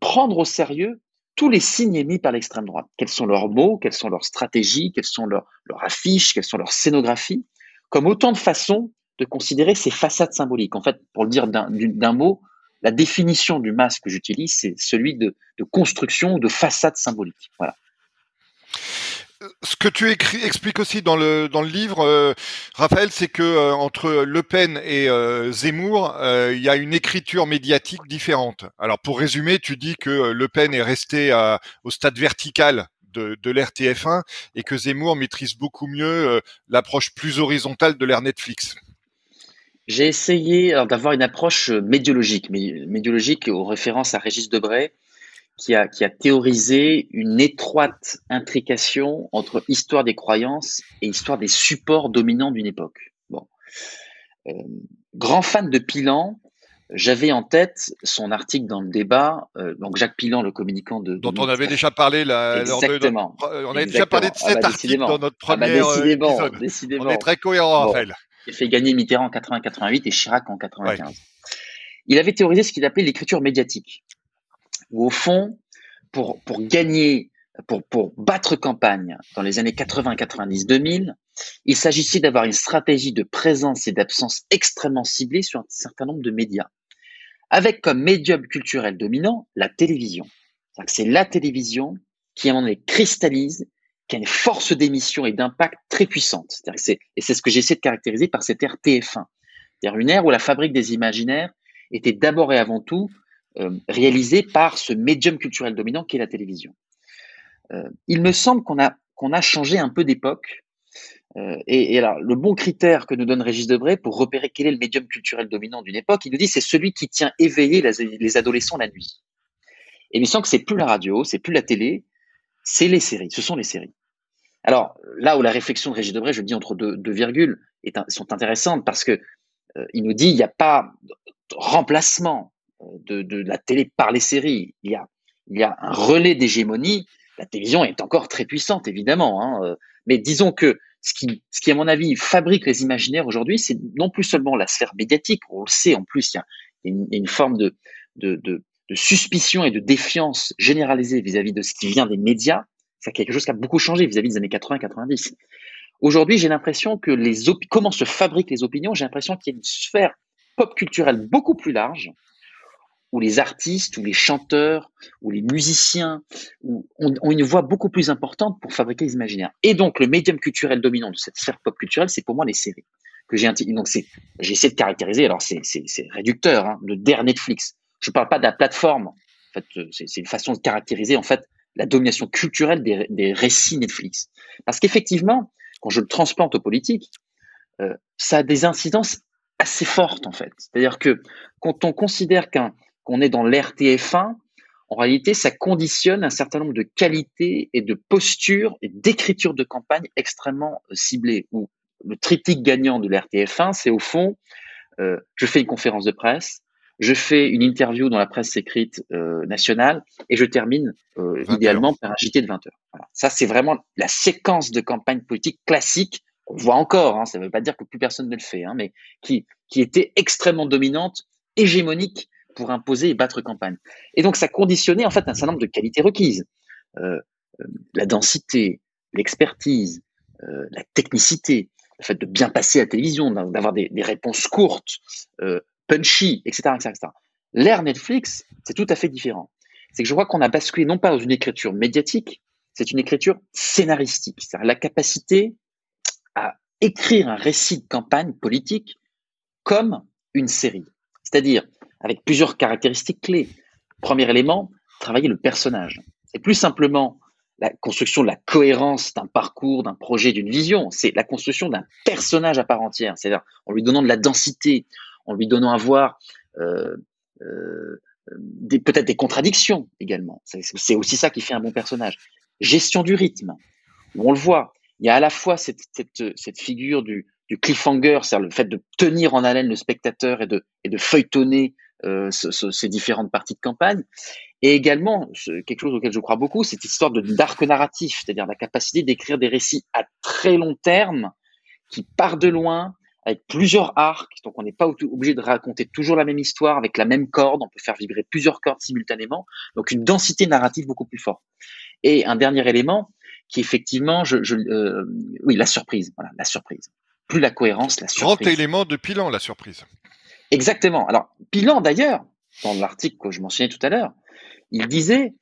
prendre au sérieux tous les signes émis par l'extrême droite. Quels sont leurs mots, quelles sont leurs stratégies, quelles sont leurs, leurs affiches, quelles sont leurs scénographies, comme autant de façons de considérer ces façades symboliques. En fait, pour le dire d'un mot, la définition du masque que j'utilise, c'est celui de, de construction, de façade symbolique. Voilà
ce que tu expliques aussi dans le livre, euh, Raphaël, c'est que euh, entre Le Pen et euh, Zemmour, il y a une écriture médiatique différente. Alors pour résumer, tu dis que Le Pen est resté au stade vertical de, de l'RTF1 et que Zemmour maîtrise beaucoup mieux l'approche plus horizontale de l'ère Netflix.
J'ai essayé d'avoir une approche médiologique, médiologique aux références à Régis Debray qui a, qui a théorisé une étroite intrication entre histoire des croyances et histoire des supports dominants d'une époque. Bon. Euh, grand fan de Pilan, j'avais en tête son article dans le débat, euh, donc Jacques Pilan, le communicant de.
Dont on avait déjà parlé là.
Exactement.
Lors de notre, on avait déjà parlé de cet ah bah, article dans notre premier ah bah,
décidément.
On est très cohérent,
Bon.
Raphaël.
Il a fait gagner Mitterrand en 80-88 et Chirac en 95. Il avait théorisé ce qu'il appelait l'écriture médiatique où au fond, pour, pour gagner, pour, pour battre campagne dans les années 80, 90, 2000, il s'agissait d'avoir une stratégie de présence et d'absence extrêmement ciblée sur un certain nombre de médias, avec comme médium culturel dominant la télévision. C'est la télévision qui en est cristallise, qui a une force d'émission et d'impact très puissante. et c'est ce que j'essaie de caractériser par cette ère TF1. C'est-à-dire une ère où la fabrique des imaginaires était d'abord et avant tout euh, réalisé par ce médium culturel dominant qui est la télévision. Euh, il me semble qu'on a, qu'on a changé un peu d'époque. Euh, et, alors, le bon critère que nous donne Régis Debray pour repérer quel est le médium culturel dominant d'une époque, il nous dit c'est celui qui tient éveillé les, les adolescents la nuit. Et il me semble que c'est plus la radio, c'est plus la télé, c'est les séries, ce sont les séries. Alors là où la réflexion de Régis Debray, je le dis entre deux, deux virgules, sont intéressantes parce que il nous dit il n'y a pas de remplacement de, la télé par les séries. Il y a, il y a un relais d'hégémonie. La télévision est encore très puissante, évidemment, hein, euh, mais disons que ce qui, ce qui, à mon avis, fabrique les imaginaires aujourd'hui, c'est non plus seulement la sphère médiatique, on le sait, en plus, il y a une, forme de, de, de, de, suspicion et de défiance généralisée vis-à-vis de ce qui vient des médias. C'est quelque chose qui a beaucoup changé vis-à-vis des années 80-90. Aujourd'hui, j'ai l'impression que les comment se fabriquent les opinions, j'ai l'impression qu'il y a une sphère pop culturelle beaucoup plus large, où les artistes, ou les chanteurs, ou les musiciens ont, ont, une voix beaucoup plus importante pour fabriquer les imaginaires. Et donc, le médium culturel dominant de cette sphère pop culturelle, c'est pour moi les séries. Que j'ai donc c'est, j'ai essayé de caractériser. Alors c'est, réducteur, hein, le der Netflix. Je parle pas de la plateforme. En fait, c'est, c'est une façon de caractériser en fait la domination culturelle des, des récits Netflix. Parce qu'effectivement, quand je le transplante aux politiques, euh, ça a des incidences assez fortes en fait. C'est-à-dire que quand on considère qu'un qu'on est dans l'RTF1, en réalité, ça conditionne un certain nombre de qualités et de postures et d'écriture de campagne extrêmement euh, ciblées. Où le triptyque gagnant de l'RTF1, c'est au fond, euh, je fais une conférence de presse, je fais une interview dans la presse écrite euh, nationale et je termine euh, idéalement par un JT de 20 heures. Voilà. Ça, c'est vraiment la séquence de campagne politique classique qu'on voit encore. Hein, ça ne veut pas dire que plus personne ne le fait, hein, mais qui, qui était extrêmement dominante, hégémonique pour imposer et battre campagne. Et donc, ça conditionnait en fait un certain nombre de qualités requises. Euh, euh la densité, l'expertise, euh, la technicité, le fait de bien passer à la télévision, d'avoir des, réponses courtes, punchy, etc. etc., etc. L'ère Netflix, c'est tout à fait différent. C'est que je crois qu'on a basculé non pas dans une écriture médiatique, c'est une écriture scénaristique, c'est-à-dire la capacité à écrire un récit de campagne politique comme une série. C'est-à-dire avec plusieurs caractéristiques clés. Premier élément, travailler le personnage. C'est plus simplement la construction de la cohérence d'un parcours, d'un projet, d'une vision. C'est la construction d'un personnage à part entière. C'est-à-dire en lui donnant de la densité, en lui donnant à voir euh, euh, peut-être des contradictions également. C'est aussi ça qui fait un bon personnage. Gestion du rythme. On le voit. Il y a à la fois cette, figure du, cliffhanger, c'est-à-dire le fait de tenir en haleine le spectateur et de, et de feuilletonner ce, ce, ces différentes parties de campagne. Et également, quelque chose auquel je crois beaucoup, cette histoire de d'arc narratif, c'est-à-dire la capacité d'écrire des récits à très long terme qui partent de loin, avec plusieurs arcs, donc on n'est pas obligé de raconter toujours la même histoire avec la même corde, on peut faire vibrer plusieurs cordes simultanément, donc une densité narrative beaucoup plus forte. Et un dernier élément qui effectivement, je, je euh, oui, la surprise, voilà, la surprise. Plus la cohérence, la surprise.
Grand élément de Pilan, la surprise.
Exactement. Alors, Pilan, d'ailleurs, dans l'article que je mentionnais tout à l'heure, il disait,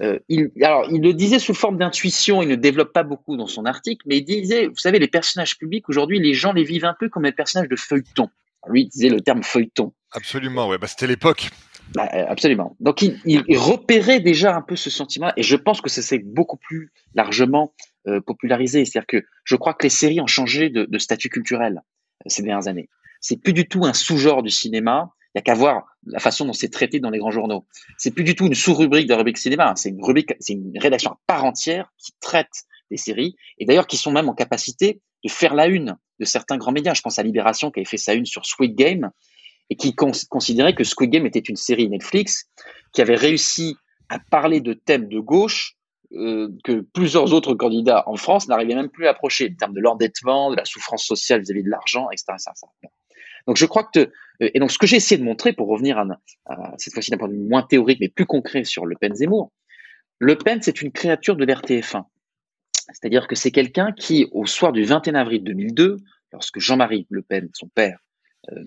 euh, il, alors, il le disait sous forme d'intuition, il ne développe pas beaucoup dans son article, mais il disait, vous savez, les personnages publics, aujourd'hui, les gens les vivent un peu comme des personnages de feuilleton. Lui, il disait le terme feuilleton.
Absolument, ouais, bah, c'était l'époque.
Bah, euh, absolument. Donc, il, il, repérait déjà un peu ce sentiment, et je pense que ça s'est beaucoup plus largement euh, popularisé. C'est-à-dire que je crois que les séries ont changé de, de statut culturel ces dernières années c'est plus du tout un sous-genre du cinéma. Il n'y a qu'à voir la façon dont c'est traité dans les grands journaux. C'est plus du tout une sous-rubrique de la rubrique cinéma. C'est une rubrique, c'est une rédaction à part entière qui traite des séries et d'ailleurs qui sont même en capacité de faire la une de certains grands médias. Je pense à Libération qui avait fait sa une sur Squid Game et qui considérait que Squid Game était une série Netflix qui avait réussi à parler de thèmes de gauche euh, que plusieurs autres candidats en France n'arrivaient même plus à approcher, en termes de l'endettement, de la souffrance sociale vis-à-vis de l'argent, etc., etc. Donc je crois que euh, et donc ce que j'ai essayé de montrer pour revenir à, cette fois-ci d'un point de vue moins théorique mais plus concret sur Le Pen Zemmour, Le Pen c'est une créature de l'RTF1. C'est-à-dire que c'est quelqu'un qui au soir du 21 avril 2002, lorsque Jean-Marie Le Pen, son père, euh,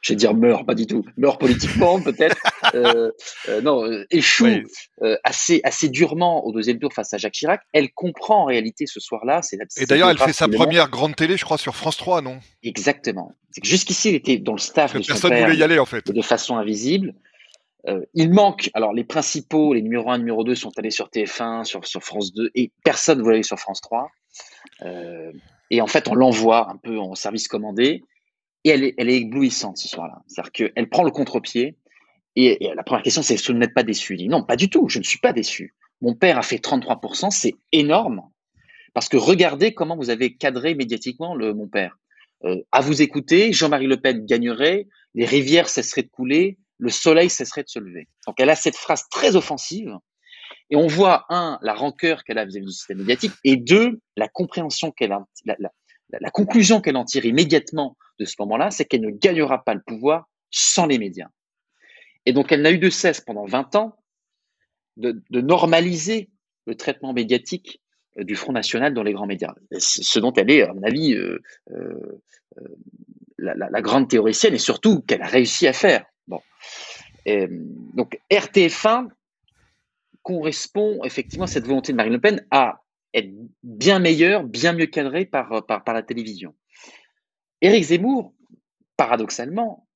je vais dire meurt, pas du tout, meurt politiquement peut-être, euh, euh, non, euh, échoue oui. Assez, assez durement au deuxième tour face à Jacques Chirac. Elle comprend en réalité ce soir-là. C'est
Et d'ailleurs, elle fait sa première grande télé, je crois, sur France 3, non?
Exactement. Jusqu'ici, il était dans le staff de son
personne
père,
voulait y aller en fait.
de façon invisible. Euh, il manque, alors les principaux, les numéros 1, numéro 2 sont allés sur TF1, sur, sur France 2, et personne ne voulait aller sur France 3. Euh, et en fait, on l'envoie un peu en service commandé, et elle est, elle est éblouissante ce soir-là. C'est-à-dire qu'elle prend le contre-pied, et, la première question, c'est est-ce que vous n'êtes pas déçu? Il dit non, pas du tout, je ne suis pas déçu. Mon père a fait 33%, c'est énorme, parce que regardez comment vous avez cadré médiatiquement mon père. Euh, à vous écouter, Jean-Marie Le Pen gagnerait, les rivières cesseraient de couler, le soleil cesserait de se lever. Donc elle a cette phrase très offensive Et on voit, un, la rancœur qu'elle a vis-à-vis du système médiatique, et deux, la compréhension qu'elle a, la conclusion qu'elle en tire immédiatement de ce moment-là, c'est qu'elle ne gagnera pas le pouvoir sans les médias. Et donc, elle n'a eu de cesse pendant 20 ans de, normaliser le traitement médiatique euh, du Front National dans les grands médias. Ce dont elle est, à mon avis, euh, euh, la, grande théoricienne et surtout qu'elle a réussi à faire. Bon. donc, RTF1 correspond effectivement à cette volonté de Marine Le Pen à être bien meilleur, bien mieux cadré par, par, par la télévision. Éric Zemmour, paradoxalement,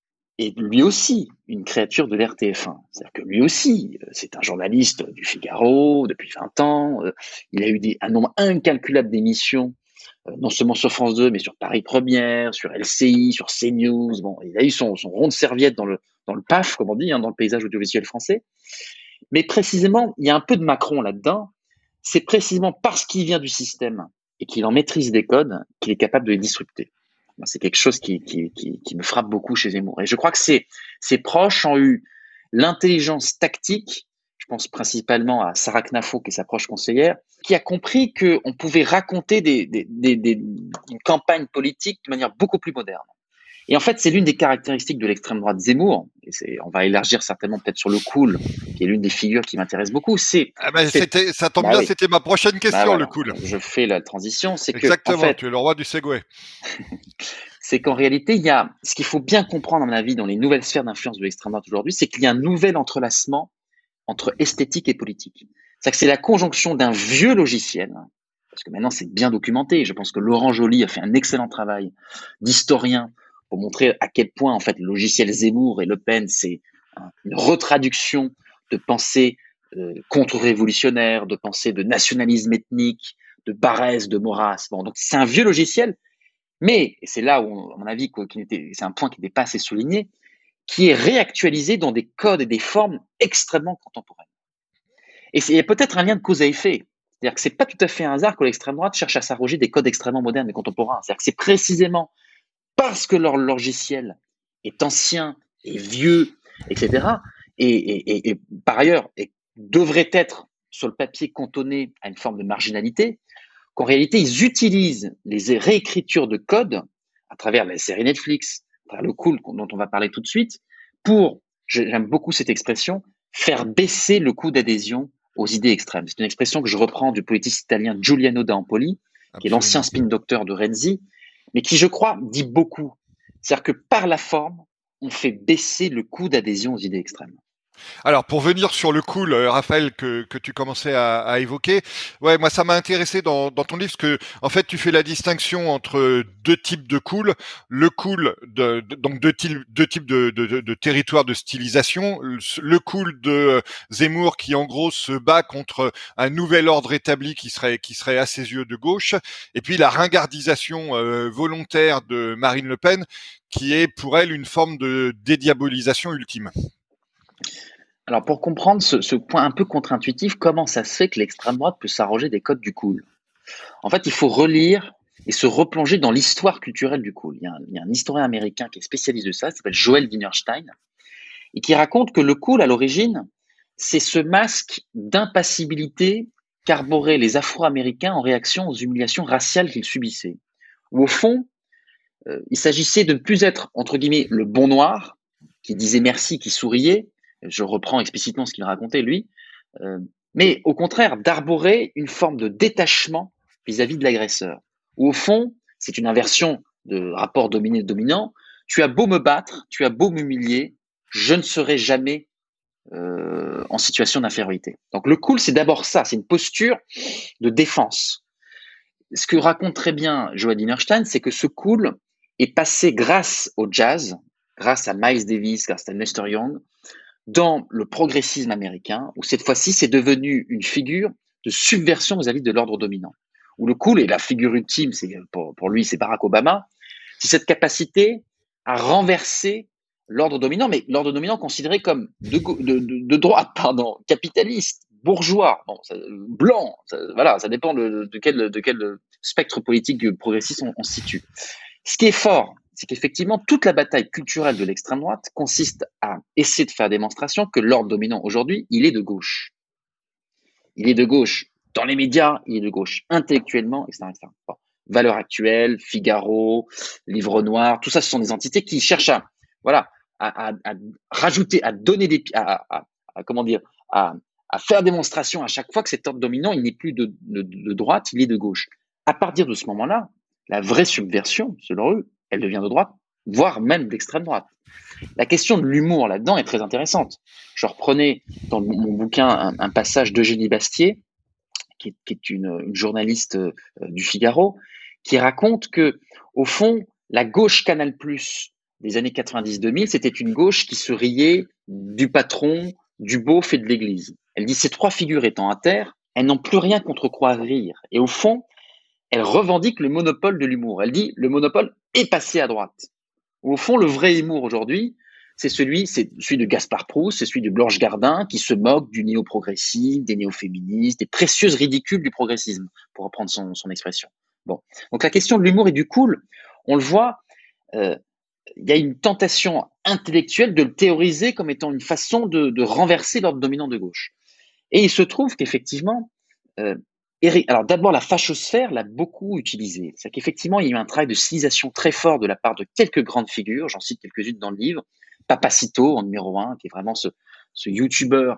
est lui aussi une créature de l'RTF1. C'est-à-dire que lui aussi, euh, c'est un journaliste du Figaro depuis 20 ans. Euh, il a eu un nombre incalculable d'émissions, euh, non seulement sur France 2, mais sur Paris Première, sur LCI, sur CNews. Bon, il a eu son, rond de serviette dans le, dans le PAF, comme on dit, hein, dans le paysage audiovisuel français. Mais précisément, il y a un peu de Macron là-dedans. C'est précisément parce qu'il vient du système et qu'il en maîtrise des codes qu'il est capable de les disrupter. C'est quelque chose qui, me frappe beaucoup chez Zemmour. Et je crois que ses, proches ont eu l'intelligence tactique, je pense principalement à Sarah Knafo, qui est sa proche conseillère, qui a compris qu'on pouvait raconter des, une campagne politique de manière beaucoup plus moderne. Et en fait, c'est l'une des caractéristiques de l'extrême droite Zemmour. Et on va élargir certainement peut-être sur le cool, qui est l'une des figures qui m'intéresse beaucoup. C'est
ah ben, ça tombe bah bien, c'était ma prochaine question, bah le cool.
Je fais la transition. C'est
exactement.
Que, en fait,
tu es le roi du Segway.
c'est qu'en réalité, il y a ce qu'il faut bien comprendre, à mon avis, dans les nouvelles sphères d'influence de l'extrême droite aujourd'hui, c'est qu'il y a un nouvel entrelacement entre esthétique et politique. C'est-à-dire que c'est la conjonction d'un vieux logiciel, parce que maintenant c'est bien documenté. Je pense que Laurent Joly a fait un excellent travail d'historien pour montrer à quel point en fait le logiciel Zemmour et Le Pen c'est une retraduction de pensée euh, contre-révolutionnaire, de pensée de nationalisme ethnique, de Barès, de Maurras. Bon, donc c'est un vieux logiciel, mais c'est là où, à mon avis, c'est un point qui n'est pas assez souligné, qui est réactualisé dans des codes et des formes extrêmement contemporaines. Et il y a peut-être un lien de cause à effet. C'est-à-dire que c'est pas tout à fait un hasard que l'extrême droite cherche à s'arroger des codes extrêmement modernes et contemporains. C'est-à-dire que c'est précisément parce que leur logiciel est ancien et vieux, etc. Et, par ailleurs, et devrait être sur le papier cantonné à une forme de marginalité, qu'en réalité, ils utilisent les réécritures de code à travers la série Netflix, à travers le cool dont on va parler tout de suite, pour, j'aime beaucoup cette expression, faire baisser le coût d'adhésion aux idées extrêmes. C'est une expression que je reprends du politiste italien Giuliano D'Ampoli, qui est l'ancien spin docteur de Renzi, mais qui, je crois, dit beaucoup. C'est-à-dire que par la forme, on fait baisser le coût d'adhésion aux idées extrêmes.
Alors pour venir sur le cool, euh, Raphaël, que, tu commençais à, évoquer, ouais, moi ça m'a intéressé dans, ton livre, parce que en fait tu fais la distinction entre deux types de cool, le cool, de, donc deux, types, deux types de, de, de, territoires de stylisation, le cool de Zemmour qui en gros se bat contre un nouvel ordre établi qui serait qui serait à ses yeux de gauche, et puis la ringardisation euh, volontaire de Marine Le Pen qui est pour elle une forme de dédiabolisation ultime.
Alors pour comprendre ce, point un peu contre-intuitif, comment ça se fait que l'extrême droite peut s'arroger des codes du cool? En fait, il faut relire et se replonger dans l'histoire culturelle du cool. Il y, a un, historien américain qui est spécialiste de ça, qui s'appelle Joel Wienerstein, et qui raconte que le cool, à l'origine, c'est ce masque d'impassibilité qu'arboraient les Afro-Américains en réaction aux humiliations raciales qu'ils subissaient. Ou au fond, euh, il s'agissait de ne plus être, entre guillemets, le bon noir, qui disait merci, qui souriait, je reprends explicitement ce qu'il racontait lui, euh, mais au contraire d'arborer une forme de détachement vis-à-vis de l'agresseur. Au fond, c'est une inversion de rapport dominé-dominant. Tu as beau me battre, tu as beau m'humilier, je ne serai jamais euh, en situation d'infériorité. Donc le cool, c'est d'abord ça, c'est une posture de défense. Ce que raconte très bien Joël Dinerstein, c'est que ce cool est passé grâce au jazz, grâce à Miles Davis, grâce à Lester Young, dans le progressisme américain, où cette fois-ci, c'est devenu une figure de subversion vis-à-vis de l'ordre dominant. Où le cool, et la figure ultime, c'est pour, lui, c'est Barack Obama, c'est cette capacité à renverser l'ordre dominant, mais l'ordre dominant considéré comme de, droite, pardon, capitaliste, bourgeois, blanc, voilà, ça dépend de, quel, spectre politique progressiste on, on situe. Ce qui est fort, c'est qu'effectivement, toute la bataille culturelle de l'extrême droite consiste à essayer de faire démonstration que l'ordre dominant aujourd'hui, il est de gauche. il est de gauche. Dans les médias, il est de gauche. Intellectuellement, etc. Valeurs actuelles, Figaro, Livre Noir, tout ça, ce sont des entités qui cherchent à, voilà, à, rajouter, à donner des, à, comment dire, à, faire démonstration à chaque fois que cet ordre dominant, il n'est plus de, droite, il est de gauche. À partir de ce moment-là, la vraie subversion, selon eux, elle devient de droite, voire même d'extrême droite. La question de l'humour là-dedans est très intéressante. Je reprenais dans mon bouquin un, passage d'Eugénie Bastier, qui est, une, journaliste euh, du Figaro, qui raconte que, au fond, la gauche Canal Plus des années 90-2000, c'était une gauche qui se riait du patron, du beauf et de l'Église. Elle dit ces trois figures étant à terre, elles n'ont plus rien contre quoi rire. Et au fond, elle revendique le monopole de l'humour. Elle dit le monopole est passé à droite. Au fond, le vrai humour aujourd'hui, c'est celui, c'est celui de Gaspard Proust, c'est celui de Blanche Gardin, qui se moque du néo-progressisme, des néo-féministes, des précieuses ridicules du progressisme, pour reprendre son, expression. Bon. Donc la question de l'humour et du cool, on le voit, euh, il y a une tentation intellectuelle de le théoriser comme étant une façon de, renverser l'ordre dominant de gauche. Et il se trouve qu'effectivement, euh, alors d'abord, la fachosphère l'a beaucoup utilisé. C'est qu'effectivement, il y a eu un travail de stylisation très fort de la part de quelques grandes figures, j'en cite quelques-unes dans le livre. Papacito en numéro un, qui est vraiment ce, ce YouTuber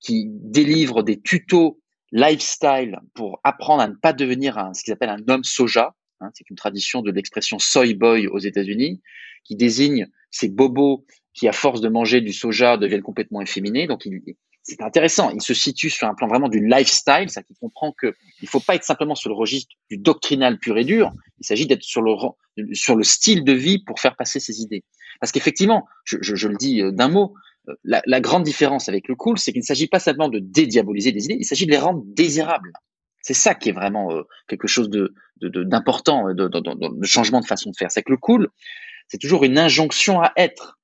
qui délivre des tutos lifestyle pour apprendre à ne pas devenir un, ce qu'ils appellent un homme soja. Hein, c'est une tradition de l'expression soy boy aux États-Unis, qui désigne ces bobos qui, à force de manger du soja, deviennent complètement efféminés. Donc, il, c'est intéressant. Il se situe sur un plan vraiment du lifestyle, ça qui comprend que il faut pas être simplement sur le registre du doctrinal pur et dur. Il s'agit d'être sur le sur le style de vie pour faire passer ses idées. Parce qu'effectivement, je, je, je, le dis euh, d'un mot, euh, la, la, grande différence avec le cool, c'est qu'il ne s'agit pas simplement de dédiaboliser des idées, il s'agit de les rendre désirables. C'est ça qui est vraiment euh, quelque chose de d'important, de, de, de, de, changement de façon de faire. C'est que le cool, c'est toujours une injonction à être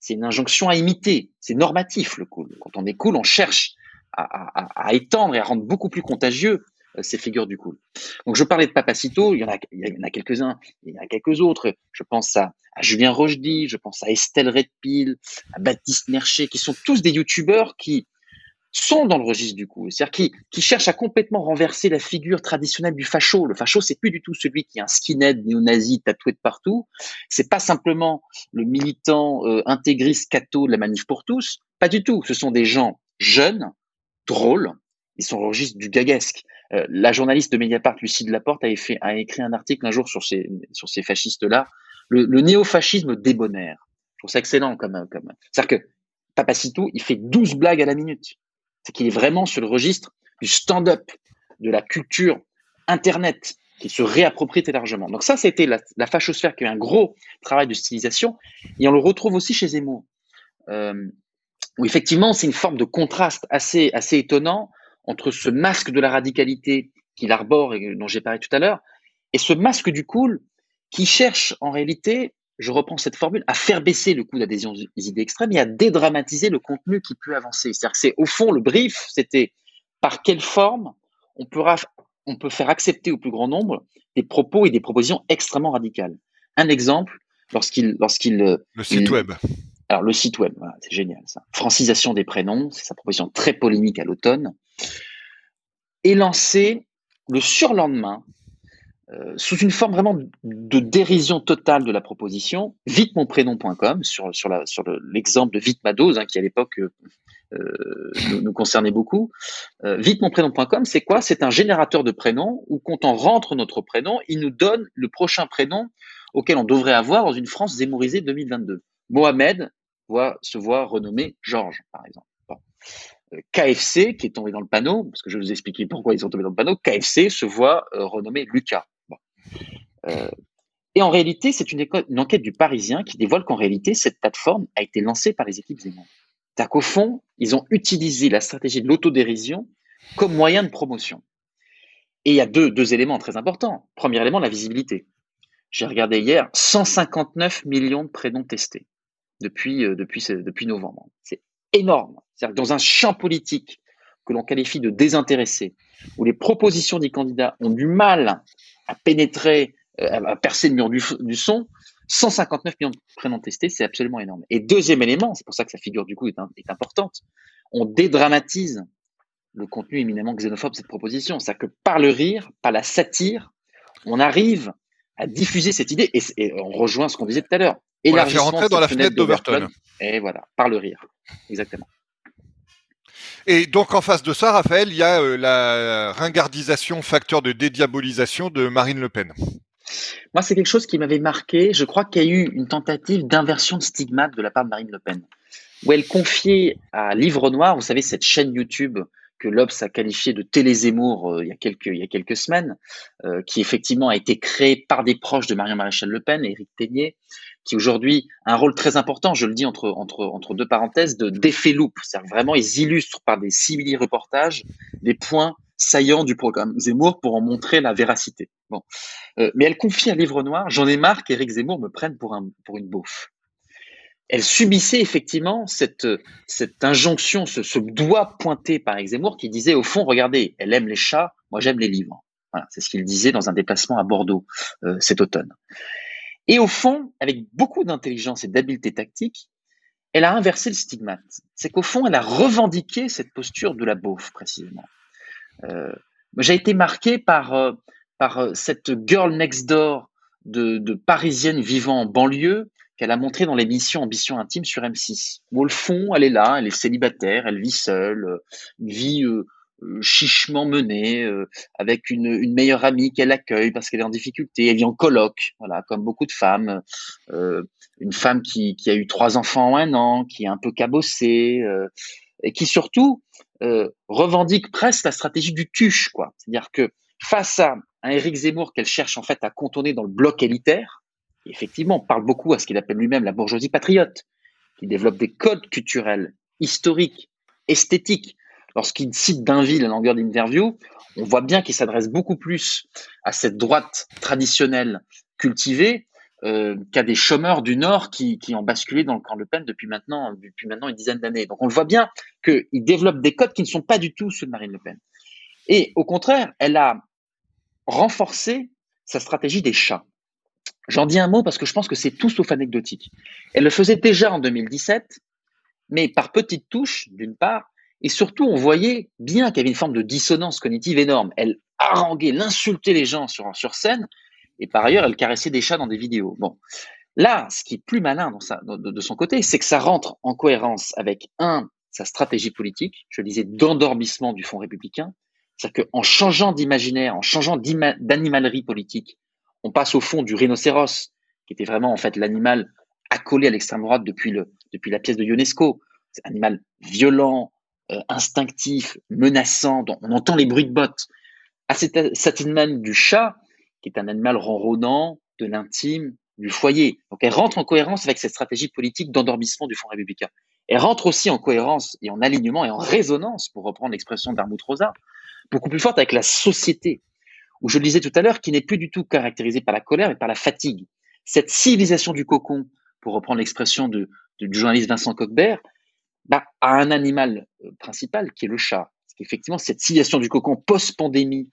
c'est une injonction à imiter. C'est normatif le cool. Quand on est cool, on cherche à, étendre et à rendre beaucoup plus contagieux euh, ces figures du cool. Donc je parlais de Papacito, il y en a, a quelques-uns, il y en a quelques autres. Je pense à, à Julien Rochdy, je pense à Estelle Redpil, à Baptiste Mercher, qui sont tous des youtubeurs qui sont dans le registre du coup, c'est-à-dire qui, qui cherchent à complètement renverser la figure traditionnelle du facho. Le facho, c'est plus du tout celui qui est un skinhead néo-nazi tatoué de partout. C'est pas simplement le militant euh, intégriste catho de la manif pour tous. Pas du tout. Ce sont des gens jeunes, drôles. Ils sont au registre du gaguesque. Euh, la journaliste de Mediapart, Lucie Laporte, avait fait, a écrit un article un jour sur ces, sur ces fascistes-là. Le, le néo-fascisme débonnaire. Je trouve ça excellent comme, comme, c'est-à-dire que Papacito, il fait 12 blagues à la minute c'est qu'il est vraiment sur le registre du stand-up, de la culture Internet, qui se réapproprie très largement. Donc ça, c'était la, la fachosphère qui a eu un gros travail de stylisation, et on le retrouve aussi chez Zemmour, euh, où effectivement, c'est une forme de contraste assez, assez étonnant entre ce masque de la radicalité qu'il arbore et dont j'ai parlé tout à l'heure, et ce masque du cool qui cherche en réalité je reprends cette formule, à faire baisser le coût d'adhésion des idées extrêmes et à dédramatiser le contenu qui peut avancer. C'est-à-dire que c'est, au fond, le brief, c'était par quelle forme on peut, on peut faire accepter au plus grand nombre des propos et des propositions extrêmement radicales. Un exemple, lorsqu'il, lorsqu'il,
euh, le site web.
Alors le site web, c'est génial ça. Francisation des prénoms, c'est sa proposition très polémique à l'automne, est lancé le surlendemain euh, sous une forme vraiment de dérision totale de la proposition, vitemonprénom.com, sur, l'exemple de Vite ma dose, hein, qui à l'époque euh, euh, nous, concernait beaucoup. Vitemonprénom.com, c'est quoi? C'est un générateur de prénoms où quand on rentre notre prénom, il nous donne le prochain prénom auquel on devrait avoir dans une France zémorisée 2022. Mohamed se voit renommé Georges, par exemple. KFC, qui est tombé dans le panneau, parce que je vais vous expliquer pourquoi ils sont tombés dans le panneau, KFC se voit renommé Lucas. Euh, et en réalité, c'est une, enquête du Parisien qui dévoile qu'en réalité, cette plateforme a été lancée par les équipes Zemmour. C'est-à-dire qu'au fond, ils ont utilisé la stratégie de l'autodérision comme moyen de promotion. Et il y a deux, éléments très importants. Premier élément, la visibilité. J'ai regardé hier 159 millions de prénoms testés depuis, euh, depuis novembre. C'est énorme. C'est-à-dire que dans un champ politique que l'on qualifie de désintéressé, où les propositions des candidats ont du mal à pénétrer, euh, à percer le mur du, son, 159 millions de prénoms testés, c'est absolument énorme. Et deuxième élément, c'est pour ça que sa figure du coup est, importante, on dédramatise le contenu éminemment xénophobe de cette proposition. C'est-à-dire que par le rire, par la satire, on arrive à diffuser cette idée et, on rejoint ce qu'on disait tout à l'heure.
Et la faire rentrer dans la fenêtre d'Overton.
Et voilà, par le rire. Exactement.
Et donc en face de ça, Raphaël, il y a euh, la ringardisation, facteur de dédiabolisation de Marine Le Pen.
Moi, c'est quelque chose qui m'avait marqué. Je crois qu'il y a eu une tentative d'inversion de stigmate de la part de Marine Le Pen, où elle confiait à Livre Noir, vous savez, cette chaîne YouTube que l'Obs a qualifié de télé Zemmour euh, il, y a quelques, il y a quelques semaines, euh, qui effectivement a été créée par des proches de Marion Maréchal Le Pen, Éric Ténier, qui aujourd'hui a un rôle très important, je le dis entre, entre, entre deux parenthèses, de d'effet loupe. C'est-à-dire vraiment, ils illustrent par des simili-reportages des points saillants du programme Zemmour pour en montrer la véracité. Bon. Euh, mais elle confie un livre noir, j'en ai marre qu'Éric Zemmour me prenne pour, un, pour une beauf elle subissait effectivement cette, cette injonction, ce, doigt pointé par Zemmour qui disait au fond, regardez, elle aime les chats, moi j'aime les livres. Voilà, c'est ce qu'il disait dans un déplacement à Bordeaux euh, cet automne. Et au fond, avec beaucoup d'intelligence et d'habileté tactique, elle a inversé le stigmate. C'est qu'au fond, elle a revendiqué cette posture de la beauf, précisément. Euh, J'ai été marqué par, euh, par euh, cette girl next door de, de parisienne vivant en banlieue qu'elle a montré dans l'émission Ambition Intime sur M6. Où au fond, elle est là, elle est célibataire, elle vit seule, une vie chichement menée, avec une, une, meilleure amie qu'elle accueille parce qu'elle est en difficulté. Elle vit en coloc, voilà, comme beaucoup de femmes. une femme qui, qui, a eu trois enfants en un an, qui est un peu cabossée, et qui surtout revendique presque la stratégie du tuche, quoi. C'est-à-dire que face à un Éric Zemmour qu'elle cherche en fait à contourner dans le bloc élitaire, effectivement, parle beaucoup à ce qu'il appelle lui-même la bourgeoisie patriote, qui développe des codes culturels, historiques, esthétiques. Lorsqu'il cite Dainville à longueur d'interview, on voit bien qu'il s'adresse beaucoup plus à cette droite traditionnelle cultivée euh, qu'à des chômeurs du Nord qui, qui, ont basculé dans le camp Le Pen depuis maintenant, depuis maintenant une dizaine d'années. Donc on voit bien qu'il développe des codes qui ne sont pas du tout ceux de Marine Le Pen. Et au contraire, elle a renforcé sa stratégie des chats. J'en dis un mot parce que je pense que c'est tout sauf anecdotique. Elle le faisait déjà en 2017, mais par petites touches, d'une part, et surtout, on voyait bien qu'il y avait une forme de dissonance cognitive énorme. Elle haranguait, l'insultait les gens sur, sur scène, et par ailleurs, elle caressait des chats dans des vidéos. Bon. Là, ce qui est plus malin de, son côté, c'est que ça rentre en cohérence avec, un, sa stratégie politique, je disais, d'endormissement du Fonds républicain. C'est-à-dire qu'en changeant d'imaginaire, en changeant d'animalerie politique, on passe au fond du rhinocéros, qui était vraiment en fait l'animal accolé à l'extrême droite depuis, le, depuis la pièce de Ionesco. C'est un animal violent, euh, instinctif, menaçant, dont on entend les bruits de bottes. À cet, animal du chat, qui est un animal ronronnant, de l'intime, du foyer. Donc elle rentre en cohérence avec cette stratégie politique d'endormissement du Front républicain. Elle rentre aussi en cohérence et en alignement et en résonance, pour reprendre l'expression d'Armut Rosa, beaucoup plus forte avec la société où je le disais tout à l'heure, qui n'est plus du tout caractérisé par la colère, mais par la fatigue. Cette civilisation du cocon, pour reprendre l'expression de, du journaliste Vincent Coquebert, bah, a un animal euh, principal qui est le chat. Parce qu'effectivement, cette civilisation du cocon post-pandémie,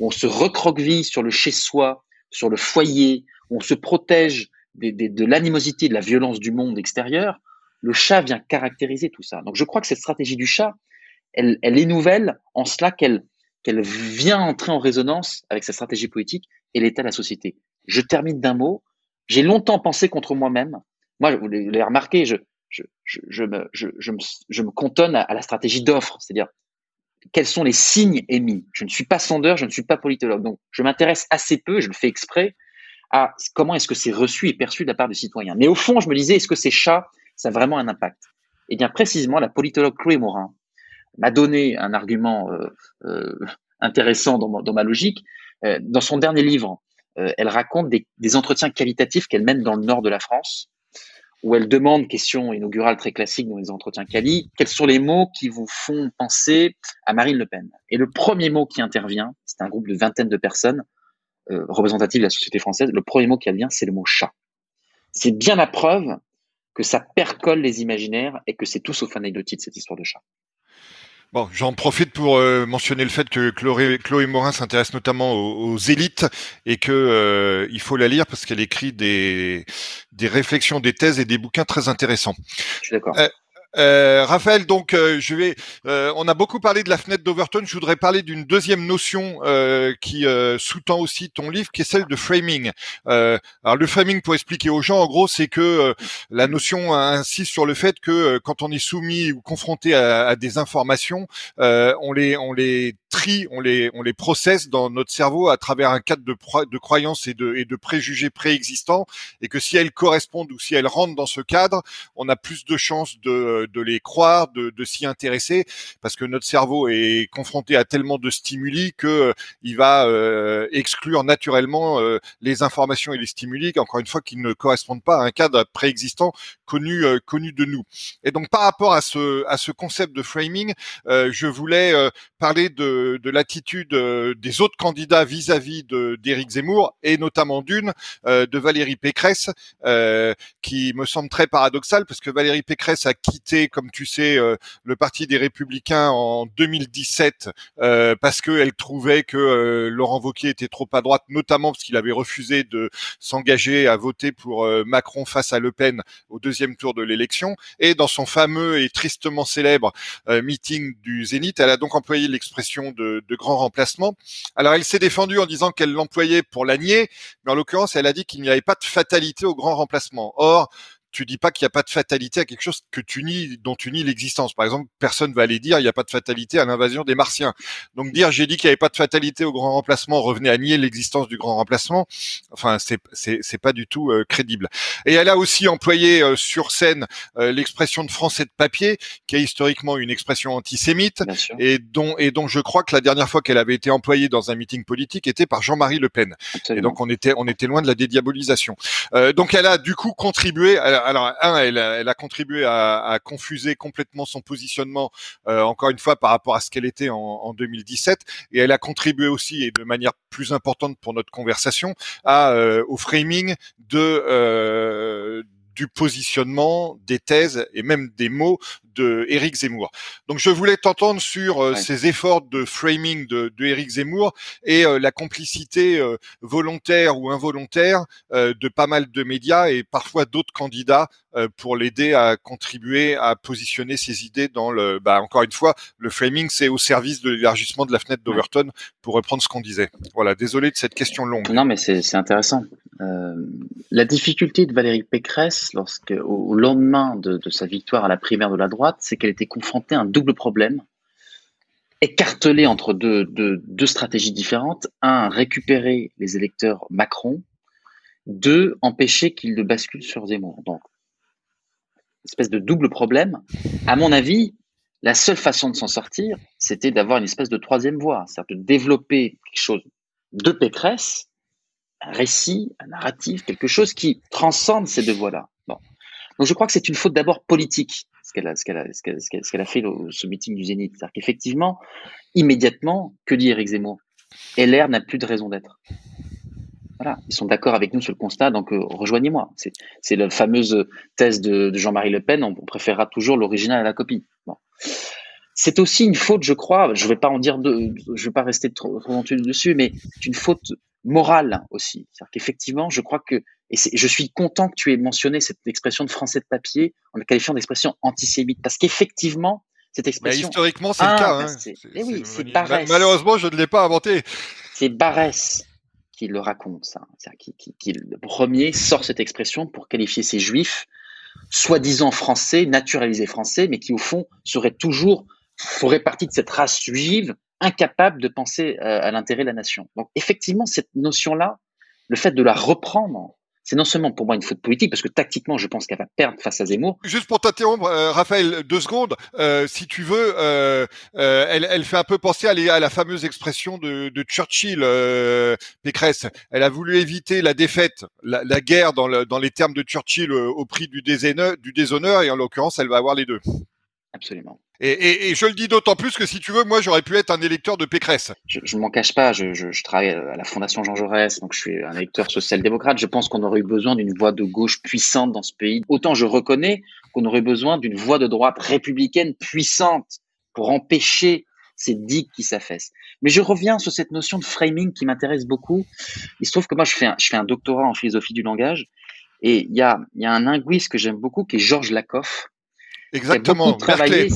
on se recroqueville sur le chez-soi, sur le foyer, on se protège de l'animosité, de la violence du monde extérieur, le chat vient caractériser tout ça. Donc je crois que cette stratégie du chat, elle, elle est nouvelle en cela qu'elle qu'elle vient entrer en résonance avec sa stratégie politique et l'état de la société. Je termine d'un mot. J'ai longtemps pensé contre moi-même. Moi, vous l'avez remarqué, je, je, me, je, à, la stratégie d'offre, c'est-à-dire quels sont les signes émis? Je ne suis pas sondeur, je ne suis pas politologue. Donc, je m'intéresse assez peu, je le fais exprès, à comment est-ce que c'est reçu et perçu de la part des citoyens. Mais au fond, je me disais, est-ce que ces chats, ça a vraiment un impact? Eh bien, précisément, la politologue Chloé Morin, m'a donné un argument euh, euh, intéressant dans ma, logique. Euh, dans son dernier livre, elle raconte des, entretiens qualitatifs qu'elle mène dans le nord de la France, où elle demande, question inaugurale très classique dans les entretiens quali, quels sont les mots qui vous font penser à Marine Le Pen? Et le premier mot qui intervient, c'est un groupe de vingtaine de personnes représentatives de la société française, le premier mot qui vient, c'est le mot chat. C'est bien la preuve que ça percole les imaginaires et que c'est tout sauf anecdotique cette histoire de chat.
Bon, j'en profite pour euh, mentionner le fait que Chloé, Chloé Morin s'intéresse notamment aux, élites et que euh, il faut la lire parce qu'elle écrit des, des réflexions, des thèses et des bouquins très intéressants.
Je suis d'accord. Euh,
Euh, Raphaël, donc euh, je vais. Euh, on a beaucoup parlé de la fenêtre d'Overton. Je voudrais parler d'une deuxième notion qui sous-tend aussi ton livre, qui est celle de framing. alors le framing, pour expliquer aux gens, en gros, c'est que la notion insiste sur le fait que quand on est soumis ou confronté à, à des informations, on les on les on les on les processe dans notre cerveau à travers un cadre de, de croyances et de de préjugés préexistants, et que si elles correspondent ou si elles rentrent dans ce cadre, on a plus de chances de de, les croire, de, s'y intéresser, parce que notre cerveau est confronté à tellement de stimuli que euh, il va euh, exclure naturellement euh, les informations et les stimuli, encore une fois, qui ne correspondent pas à un cadre préexistant connu connu de nous. Et donc par rapport à ce à ce concept de framing, je voulais parler de, de l'attitude des autres candidats vis-à-vis d'Éric Zemmour et notamment d'une de Valérie Pécresse, qui me semble très paradoxale parce que Valérie Pécresse a quitté comme tu sais, euh, le Parti des Républicains en 2017 euh, parce qu'elle trouvait que euh, Laurent Wauquiez était trop à droite, notamment parce qu'il avait refusé de s'engager à voter pour Macron face à Le Pen au deuxième tour de l'élection. Et dans son fameux et tristement célèbre meeting du Zénith, elle a donc employé l'expression de, de grand remplacement. Alors elle s'est défendue en disant qu'elle l'employait pour la nier, mais en l'occurrence, elle a dit qu'il n'y avait pas de fatalité au grand remplacement. Or, tu dis pas qu'il n'y a pas de fatalité à quelque chose que tu nies, dont tu nies l'existence. Par exemple, personne va aller dire il n'y a pas de fatalité à l'invasion des Martiens. Donc dire j'ai dit qu'il n'y avait pas de fatalité au grand remplacement revenait à nier l'existence du grand remplacement. Enfin, c'est c'est c'est pas du tout euh, crédible. Et elle a aussi employé euh, sur scène euh, l'expression de français de papier, qui est historiquement une expression antisémite et dont et dont je crois que la dernière fois qu'elle avait été employée dans un meeting politique était par Jean-Marie Le Pen. Et donc on était on était loin de la dédiabolisation. donc elle a du coup contribué à alors, un, elle a, contribué à, confuser complètement son positionnement, euh, encore une fois, par rapport à ce qu'elle était en, 2017, et elle a contribué aussi, et de manière plus importante pour notre conversation, à, euh, au framing de euh, du positionnement, des thèses et même des mots de Éric Zemmour. Donc je voulais t'entendre sur euh, ces efforts de framing de, de Éric Zemmour et euh, la complicité euh, volontaire ou involontaire de pas mal de médias et parfois d'autres candidats pour l'aider à contribuer à positionner ses idées dans le. Bah, encore une fois, le framing c'est au service de l'élargissement de la fenêtre d'Overton pour reprendre ce qu'on disait. Voilà, désolé de cette question longue.
Non mais c'est intéressant. la difficulté de Valérie Pécresse, lorsque au, lendemain de, de, sa victoire à la primaire de la droite, c'est qu'elle était confrontée à un double problème, écartelée entre deux, deux, stratégies différentes. Un, récupérer les électeurs Macron. Deux, empêcher qu'ils ne basculent sur Zemmour. Donc, espèce de double problème. À mon avis, la seule façon de s'en sortir, c'était d'avoir une espèce de troisième voie, c'est-à-dire de développer quelque chose de Pécresse, un récit, un narratif, quelque chose qui transcende ces deux voies-là. Bon. Donc je crois que c'est une faute d'abord politique ce qu'elle a, fait au, ce meeting du Zénith. C'est-à-dire qu'effectivement, immédiatement, que dit Eric Zemmour? LR n'a plus de raison d'être. Voilà, ils sont d'accord avec nous sur le constat, donc euh, rejoignez-moi. C'est, la fameuse thèse de, Jean-Marie Le Pen, on, préférera toujours l'original à la copie. Bon. C'est aussi une faute, je crois, je ne vais pas en dire, de, je vais pas rester trop, trop dessus, mais c'est une faute morale aussi. C'est-à-dire qu'effectivement, je crois que et je suis content que tu aies mentionné cette expression de français de papier en la qualifiant d'expression antisémite, parce qu'effectivement, cette bah, expression.
historiquement, c'est le cas. Hein.
Eh oui, c'est.
Malheureusement, je ne l'ai pas inventé.
C'est Barès qui le raconte, ça. Qui, le premier sort cette expression pour qualifier ces juifs, soi-disant français, naturalisés français, mais qui au fond seraient toujours, feraient partie de cette race juive, incapable de penser euh, à l'intérêt de la nation. Donc effectivement, cette notion-là, le fait de la reprendre c'est non seulement pour moi une faute politique, parce que tactiquement, je pense qu'elle va perdre face à Zemmour.
Juste pour t'interrompre, euh, Raphaël, deux secondes, euh, si tu veux, euh, elle, fait un peu penser à, la fameuse expression de, Churchill, Pécresse. Elle a voulu éviter la défaite, la, guerre dans, les termes de Churchill au prix du déshonneur, et en l'occurrence, elle va avoir les deux.
Absolument.
Et, je le dis d'autant plus que si tu veux, moi j'aurais pu être un électeur de Pécresse.
Je, ne m'en cache pas, je, travaille à la Fondation Jean Jaurès, donc je suis un électeur social-démocrate. Je pense qu'on aurait eu besoin d'une voix de gauche puissante dans ce pays. Autant je reconnais qu'on aurait besoin d'une voix de droite républicaine puissante pour empêcher ces digues qui s'affaissent. Mais je reviens sur cette notion de framing qui m'intéresse beaucoup. Il se trouve que moi je fais un, je fais un doctorat en philosophie du langage et il y a, y a un linguiste que j'aime beaucoup qui est Georges Lakoff
Exactement. Berkeley.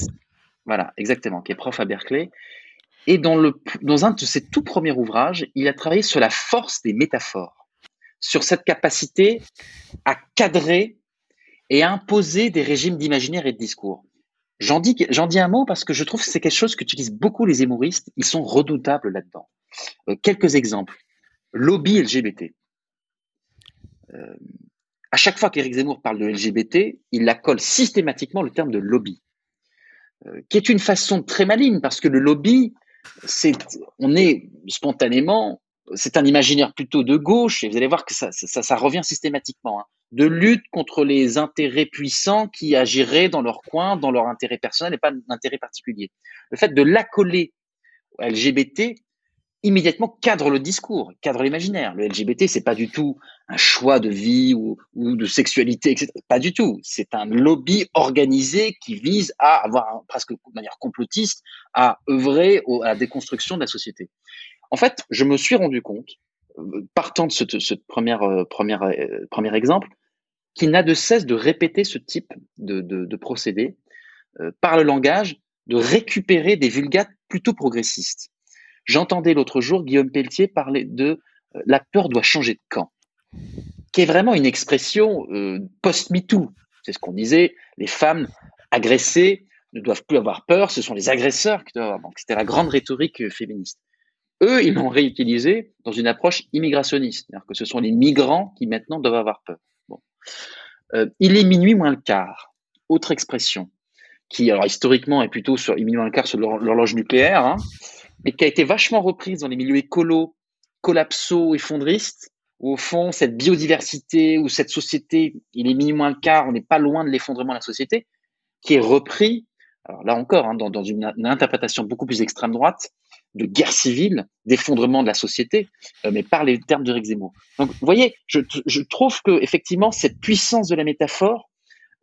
Voilà, exactement, qui est prof à Berkeley. Et dans, le, dans un de ses tout premiers ouvrages, il a travaillé sur la force des métaphores, sur cette capacité à cadrer et à imposer des régimes d'imaginaire et de discours. J'en dis, j'en dis un mot parce que je trouve que c'est quelque chose qu'utilisent beaucoup les humoristes. Ils sont redoutables là-dedans. Euh, quelques exemples. Lobby LGBT. Euh, à chaque fois qu'Éric Zemmour parle de LGBT, il la systématiquement le terme de lobby, euh, qui est une façon très maligne parce que le lobby, c'est, on est spontanément, c'est un imaginaire plutôt de gauche et vous allez voir que ça, revient systématiquement. Hein de lutte contre les intérêts puissants qui agiraient dans leur coin, dans leur intérêt personnel et pas d'intérêt particulier. Le fait de l'accoler LGBT immédiatement cadre le discours, cadre l'imaginaire. Le LGBT, c'est pas du tout un choix de vie ou, de sexualité, etc. Pas du tout. C'est un lobby organisé qui vise à avoir, presque de manière complotiste, à œuvrer à la déconstruction de la société. En fait, je me suis rendu compte, euh, partant de ce, euh, euh, premier exemple, qui n'a de cesse de répéter ce type de, procédé par le langage, de récupérer des vulgates plutôt progressistes. J'entendais l'autre jour Guillaume Pelletier parler de euh, la peur doit changer de camp, qui est vraiment une expression euh, post-MeToo. C'est ce qu'on disait, les femmes agressées ne doivent plus avoir peur, ce sont les agresseurs qui doivent avoir. C'était la grande rhétorique féministe. Eux, ils l'ont réutilisé dans une approche immigrationniste, c'est-à-dire que ce sont les migrants qui maintenant doivent avoir peur. Euh, il est minuit moins le quart. Autre expression qui, historiquement, est plutôt sur minuit moins le quart sur l'horloge nucléaire, hein, mais qui a été vachement reprise dans les milieux écolos, collapso, effondristes, où au fond, cette biodiversité ou cette société, il est minuit moins le quart, on n'est pas loin de l'effondrement de la société, qui est repris, alors là encore, hein, dans, une, interprétation beaucoup plus extrême droite, de guerre civile, d'effondrement de la société, euh, mais par les termes de Zemmour. Donc, vous voyez, je, je trouve que effectivement cette puissance de la métaphore,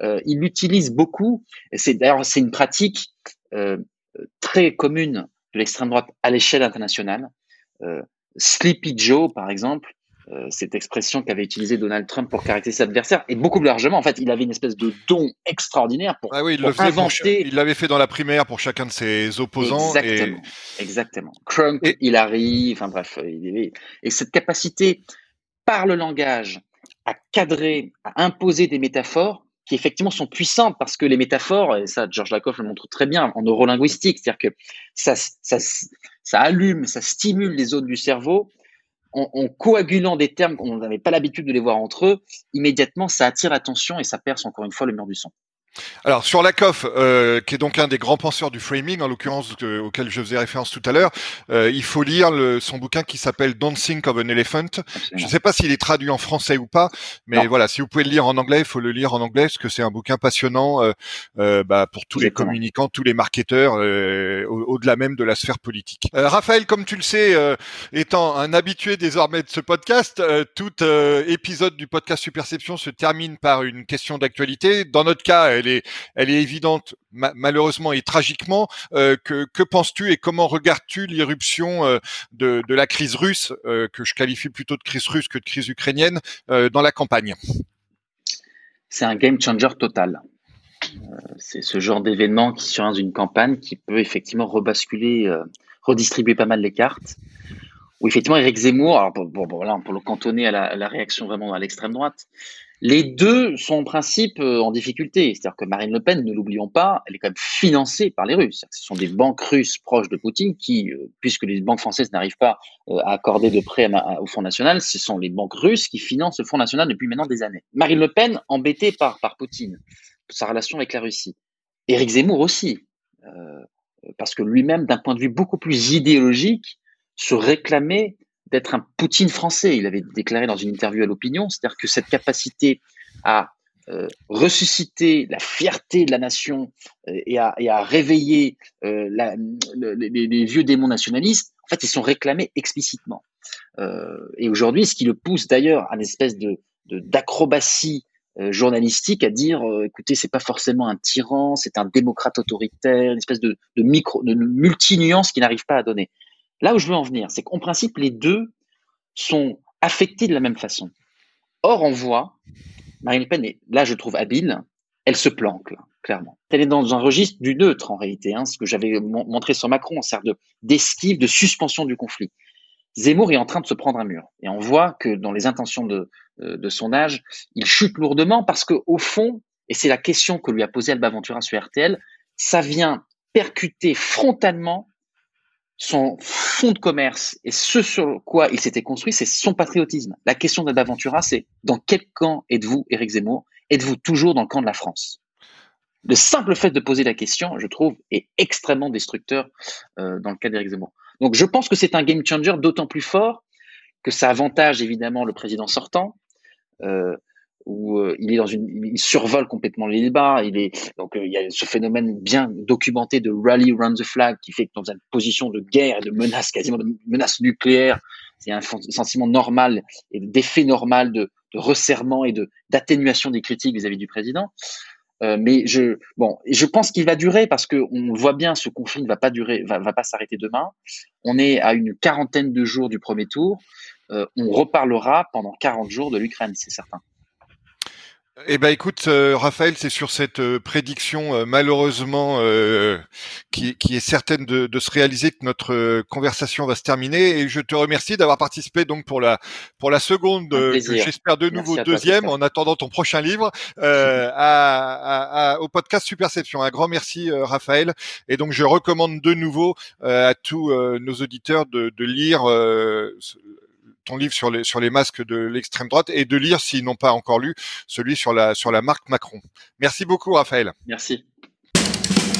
euh, il l'utilise beaucoup. C'est d'ailleurs c'est une pratique euh, très commune de l'extrême droite à l'échelle internationale. Euh, Sleepy Joe, par exemple, euh, cette expression qu'avait utilisée Donald Trump pour caractériser ses adversaires, et beaucoup plus largement, en fait, il avait une espèce de don extraordinaire pour,
ah oui, il inventer. il l'avait fait dans la primaire pour chacun de ses opposants.
Exactement. Exactement. Crump, et... Hillary, enfin bref, et cette capacité par le langage à cadrer, à imposer des métaphores qui effectivement sont puissantes parce que les métaphores, et ça George Lakoff le montre très bien en neurolinguistique, c'est-à-dire que ça, allume, ça stimule les zones du cerveau en, coagulant des termes qu'on n'avait pas l'habitude de les voir entre eux, immédiatement, ça attire l'attention et ça perce encore une fois le mur du son.
Alors sur Lakoff, euh, qui est donc un des grands penseurs du framing, en l'occurrence auquel je faisais référence tout à l'heure, euh, il faut lire le, son bouquin qui s'appelle Don't Think of an Elephant. Je ne sais pas s'il est traduit en français ou pas, mais voilà, si vous pouvez le lire en anglais, il faut le lire en anglais parce que c'est un bouquin passionnant euh, euh bah, pour tous les communicants, tous les marketeurs, euh, au-delà même de la sphère politique. Raphaël, comme tu le sais, étant un habitué désormais de ce podcast, tout épisode du podcast Superception se termine par une question d'actualité. Dans notre cas, elle est, elle est évidente malheureusement et tragiquement. Euh, que, penses-tu et comment regardes-tu l'irruption euh, de, la crise russe, euh, que je qualifie plutôt de crise russe que de crise ukrainienne, dans la campagne?
C'est un game changer total. c'est ce genre d'événement qui sur une campagne qui peut effectivement rebasculer, redistribuer pas mal les cartes. Ou effectivement, Eric Zemmour, alors pour, pour le cantonner à la réaction vraiment à l'extrême droite, les deux sont en principe euh, en difficulté. C'est-à-dire que Marine Le Pen, ne l'oublions pas, elle est quand même financée par les Russes. Ce sont des banques russes proches de Poutine qui, euh, puisque les banques françaises n'arrivent pas euh, à accorder de prêts au Fonds national, ce sont les banques russes qui financent le Fonds national depuis maintenant des années. Marine Le Pen, embêtée par, par Poutine, sa relation avec la Russie. Éric Zemmour aussi, parce que lui-même, d'un point de vue beaucoup plus idéologique, se réclamait d'être un Poutine français. Il avait déclaré dans une interview à l'opinion, c'est-à-dire que cette capacité à euh, ressusciter la fierté de la nation euh, et, à, réveiller euh, les, vieux démons nationalistes, en fait, ils sont réclamés explicitement. et aujourd'hui, ce qui le pousse d'ailleurs à une espèce de d'acrobatie journalistique à dire, écoutez, c'est pas forcément un tyran, c'est un démocrate autoritaire, une espèce de, de micro, de multi-nuance qui n'arrive pas à donner. Là où je veux en venir, c'est qu'en principe, les deux sont affectés de la même façon. Or, on voit, Marine Le Pen est, là, je trouve habile, elle se planque. clairement. Elle est dans un registre du neutre en réalité, hein, ce que j'avais montré sur Macron sert de d'esquive, de suspension du conflit. Zemmour est en train de se prendre un mur. Et on voit que dans les intentions de, euh, de sondage, il chute lourdement parce que au fond, et c'est la question que lui a posée Alba Ventura sur RTL, ça vient percuter frontalement son fond de commerce et ce sur quoi il s'était construit, c'est son patriotisme. La question d'Alba Ventura, c'est dans quel camp êtes-vous, Éric Zemmour? Êtes-vous toujours dans le camp de la France? Le simple fait de poser la question, je trouve, est extrêmement destructeur euh, dans le cas d'Éric Zemmour. Donc je pense que c'est un game changer d'autant plus fort que ça avantage évidemment le président sortant, euh, où euh, il il survole complètement. Il est donc euh, il y a ce phénomène bien documenté de rally around the flag qui fait que dans une position de guerre et de menace quasiment de menace nucléaire, c'est un sentiment normal et d'effet normal de, resserrement et d'atténuation des critiques vis-à-vis du président. Euh, mais je, pense qu'il va durer parce que on voit bien, ce conflit ne va pas durer, va, va pas s'arrêter demain. On est à une quarantaine de jours du premier tour. On reparlera pendant 40 jours de l'Ukraine, c'est certain.
Eh ben écoute, euh, Raphaël, c'est sur cette euh, prédiction euh, malheureusement qui, est certaine de, se réaliser que notre conversation va se terminer. Et je te remercie d'avoir participé donc pour la pour la seconde, j'espère de nouveau deuxième, en attendant ton prochain livre, à, au podcast Superception. Un grand merci, Raphaël. Et donc je recommande de nouveau à tous nos auditeurs de, de lire ton livre sur les, sur les masques de l'extrême droite et de lire, s'ils n'ont pas encore lu, celui sur la, sur la marque Macron. Merci beaucoup, Raphaël.
Merci.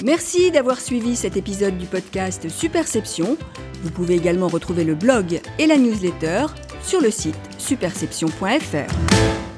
Merci d'avoir suivi cet épisode du podcast Superception. Vous pouvez également retrouver le blog et la newsletter sur le site superception.fr.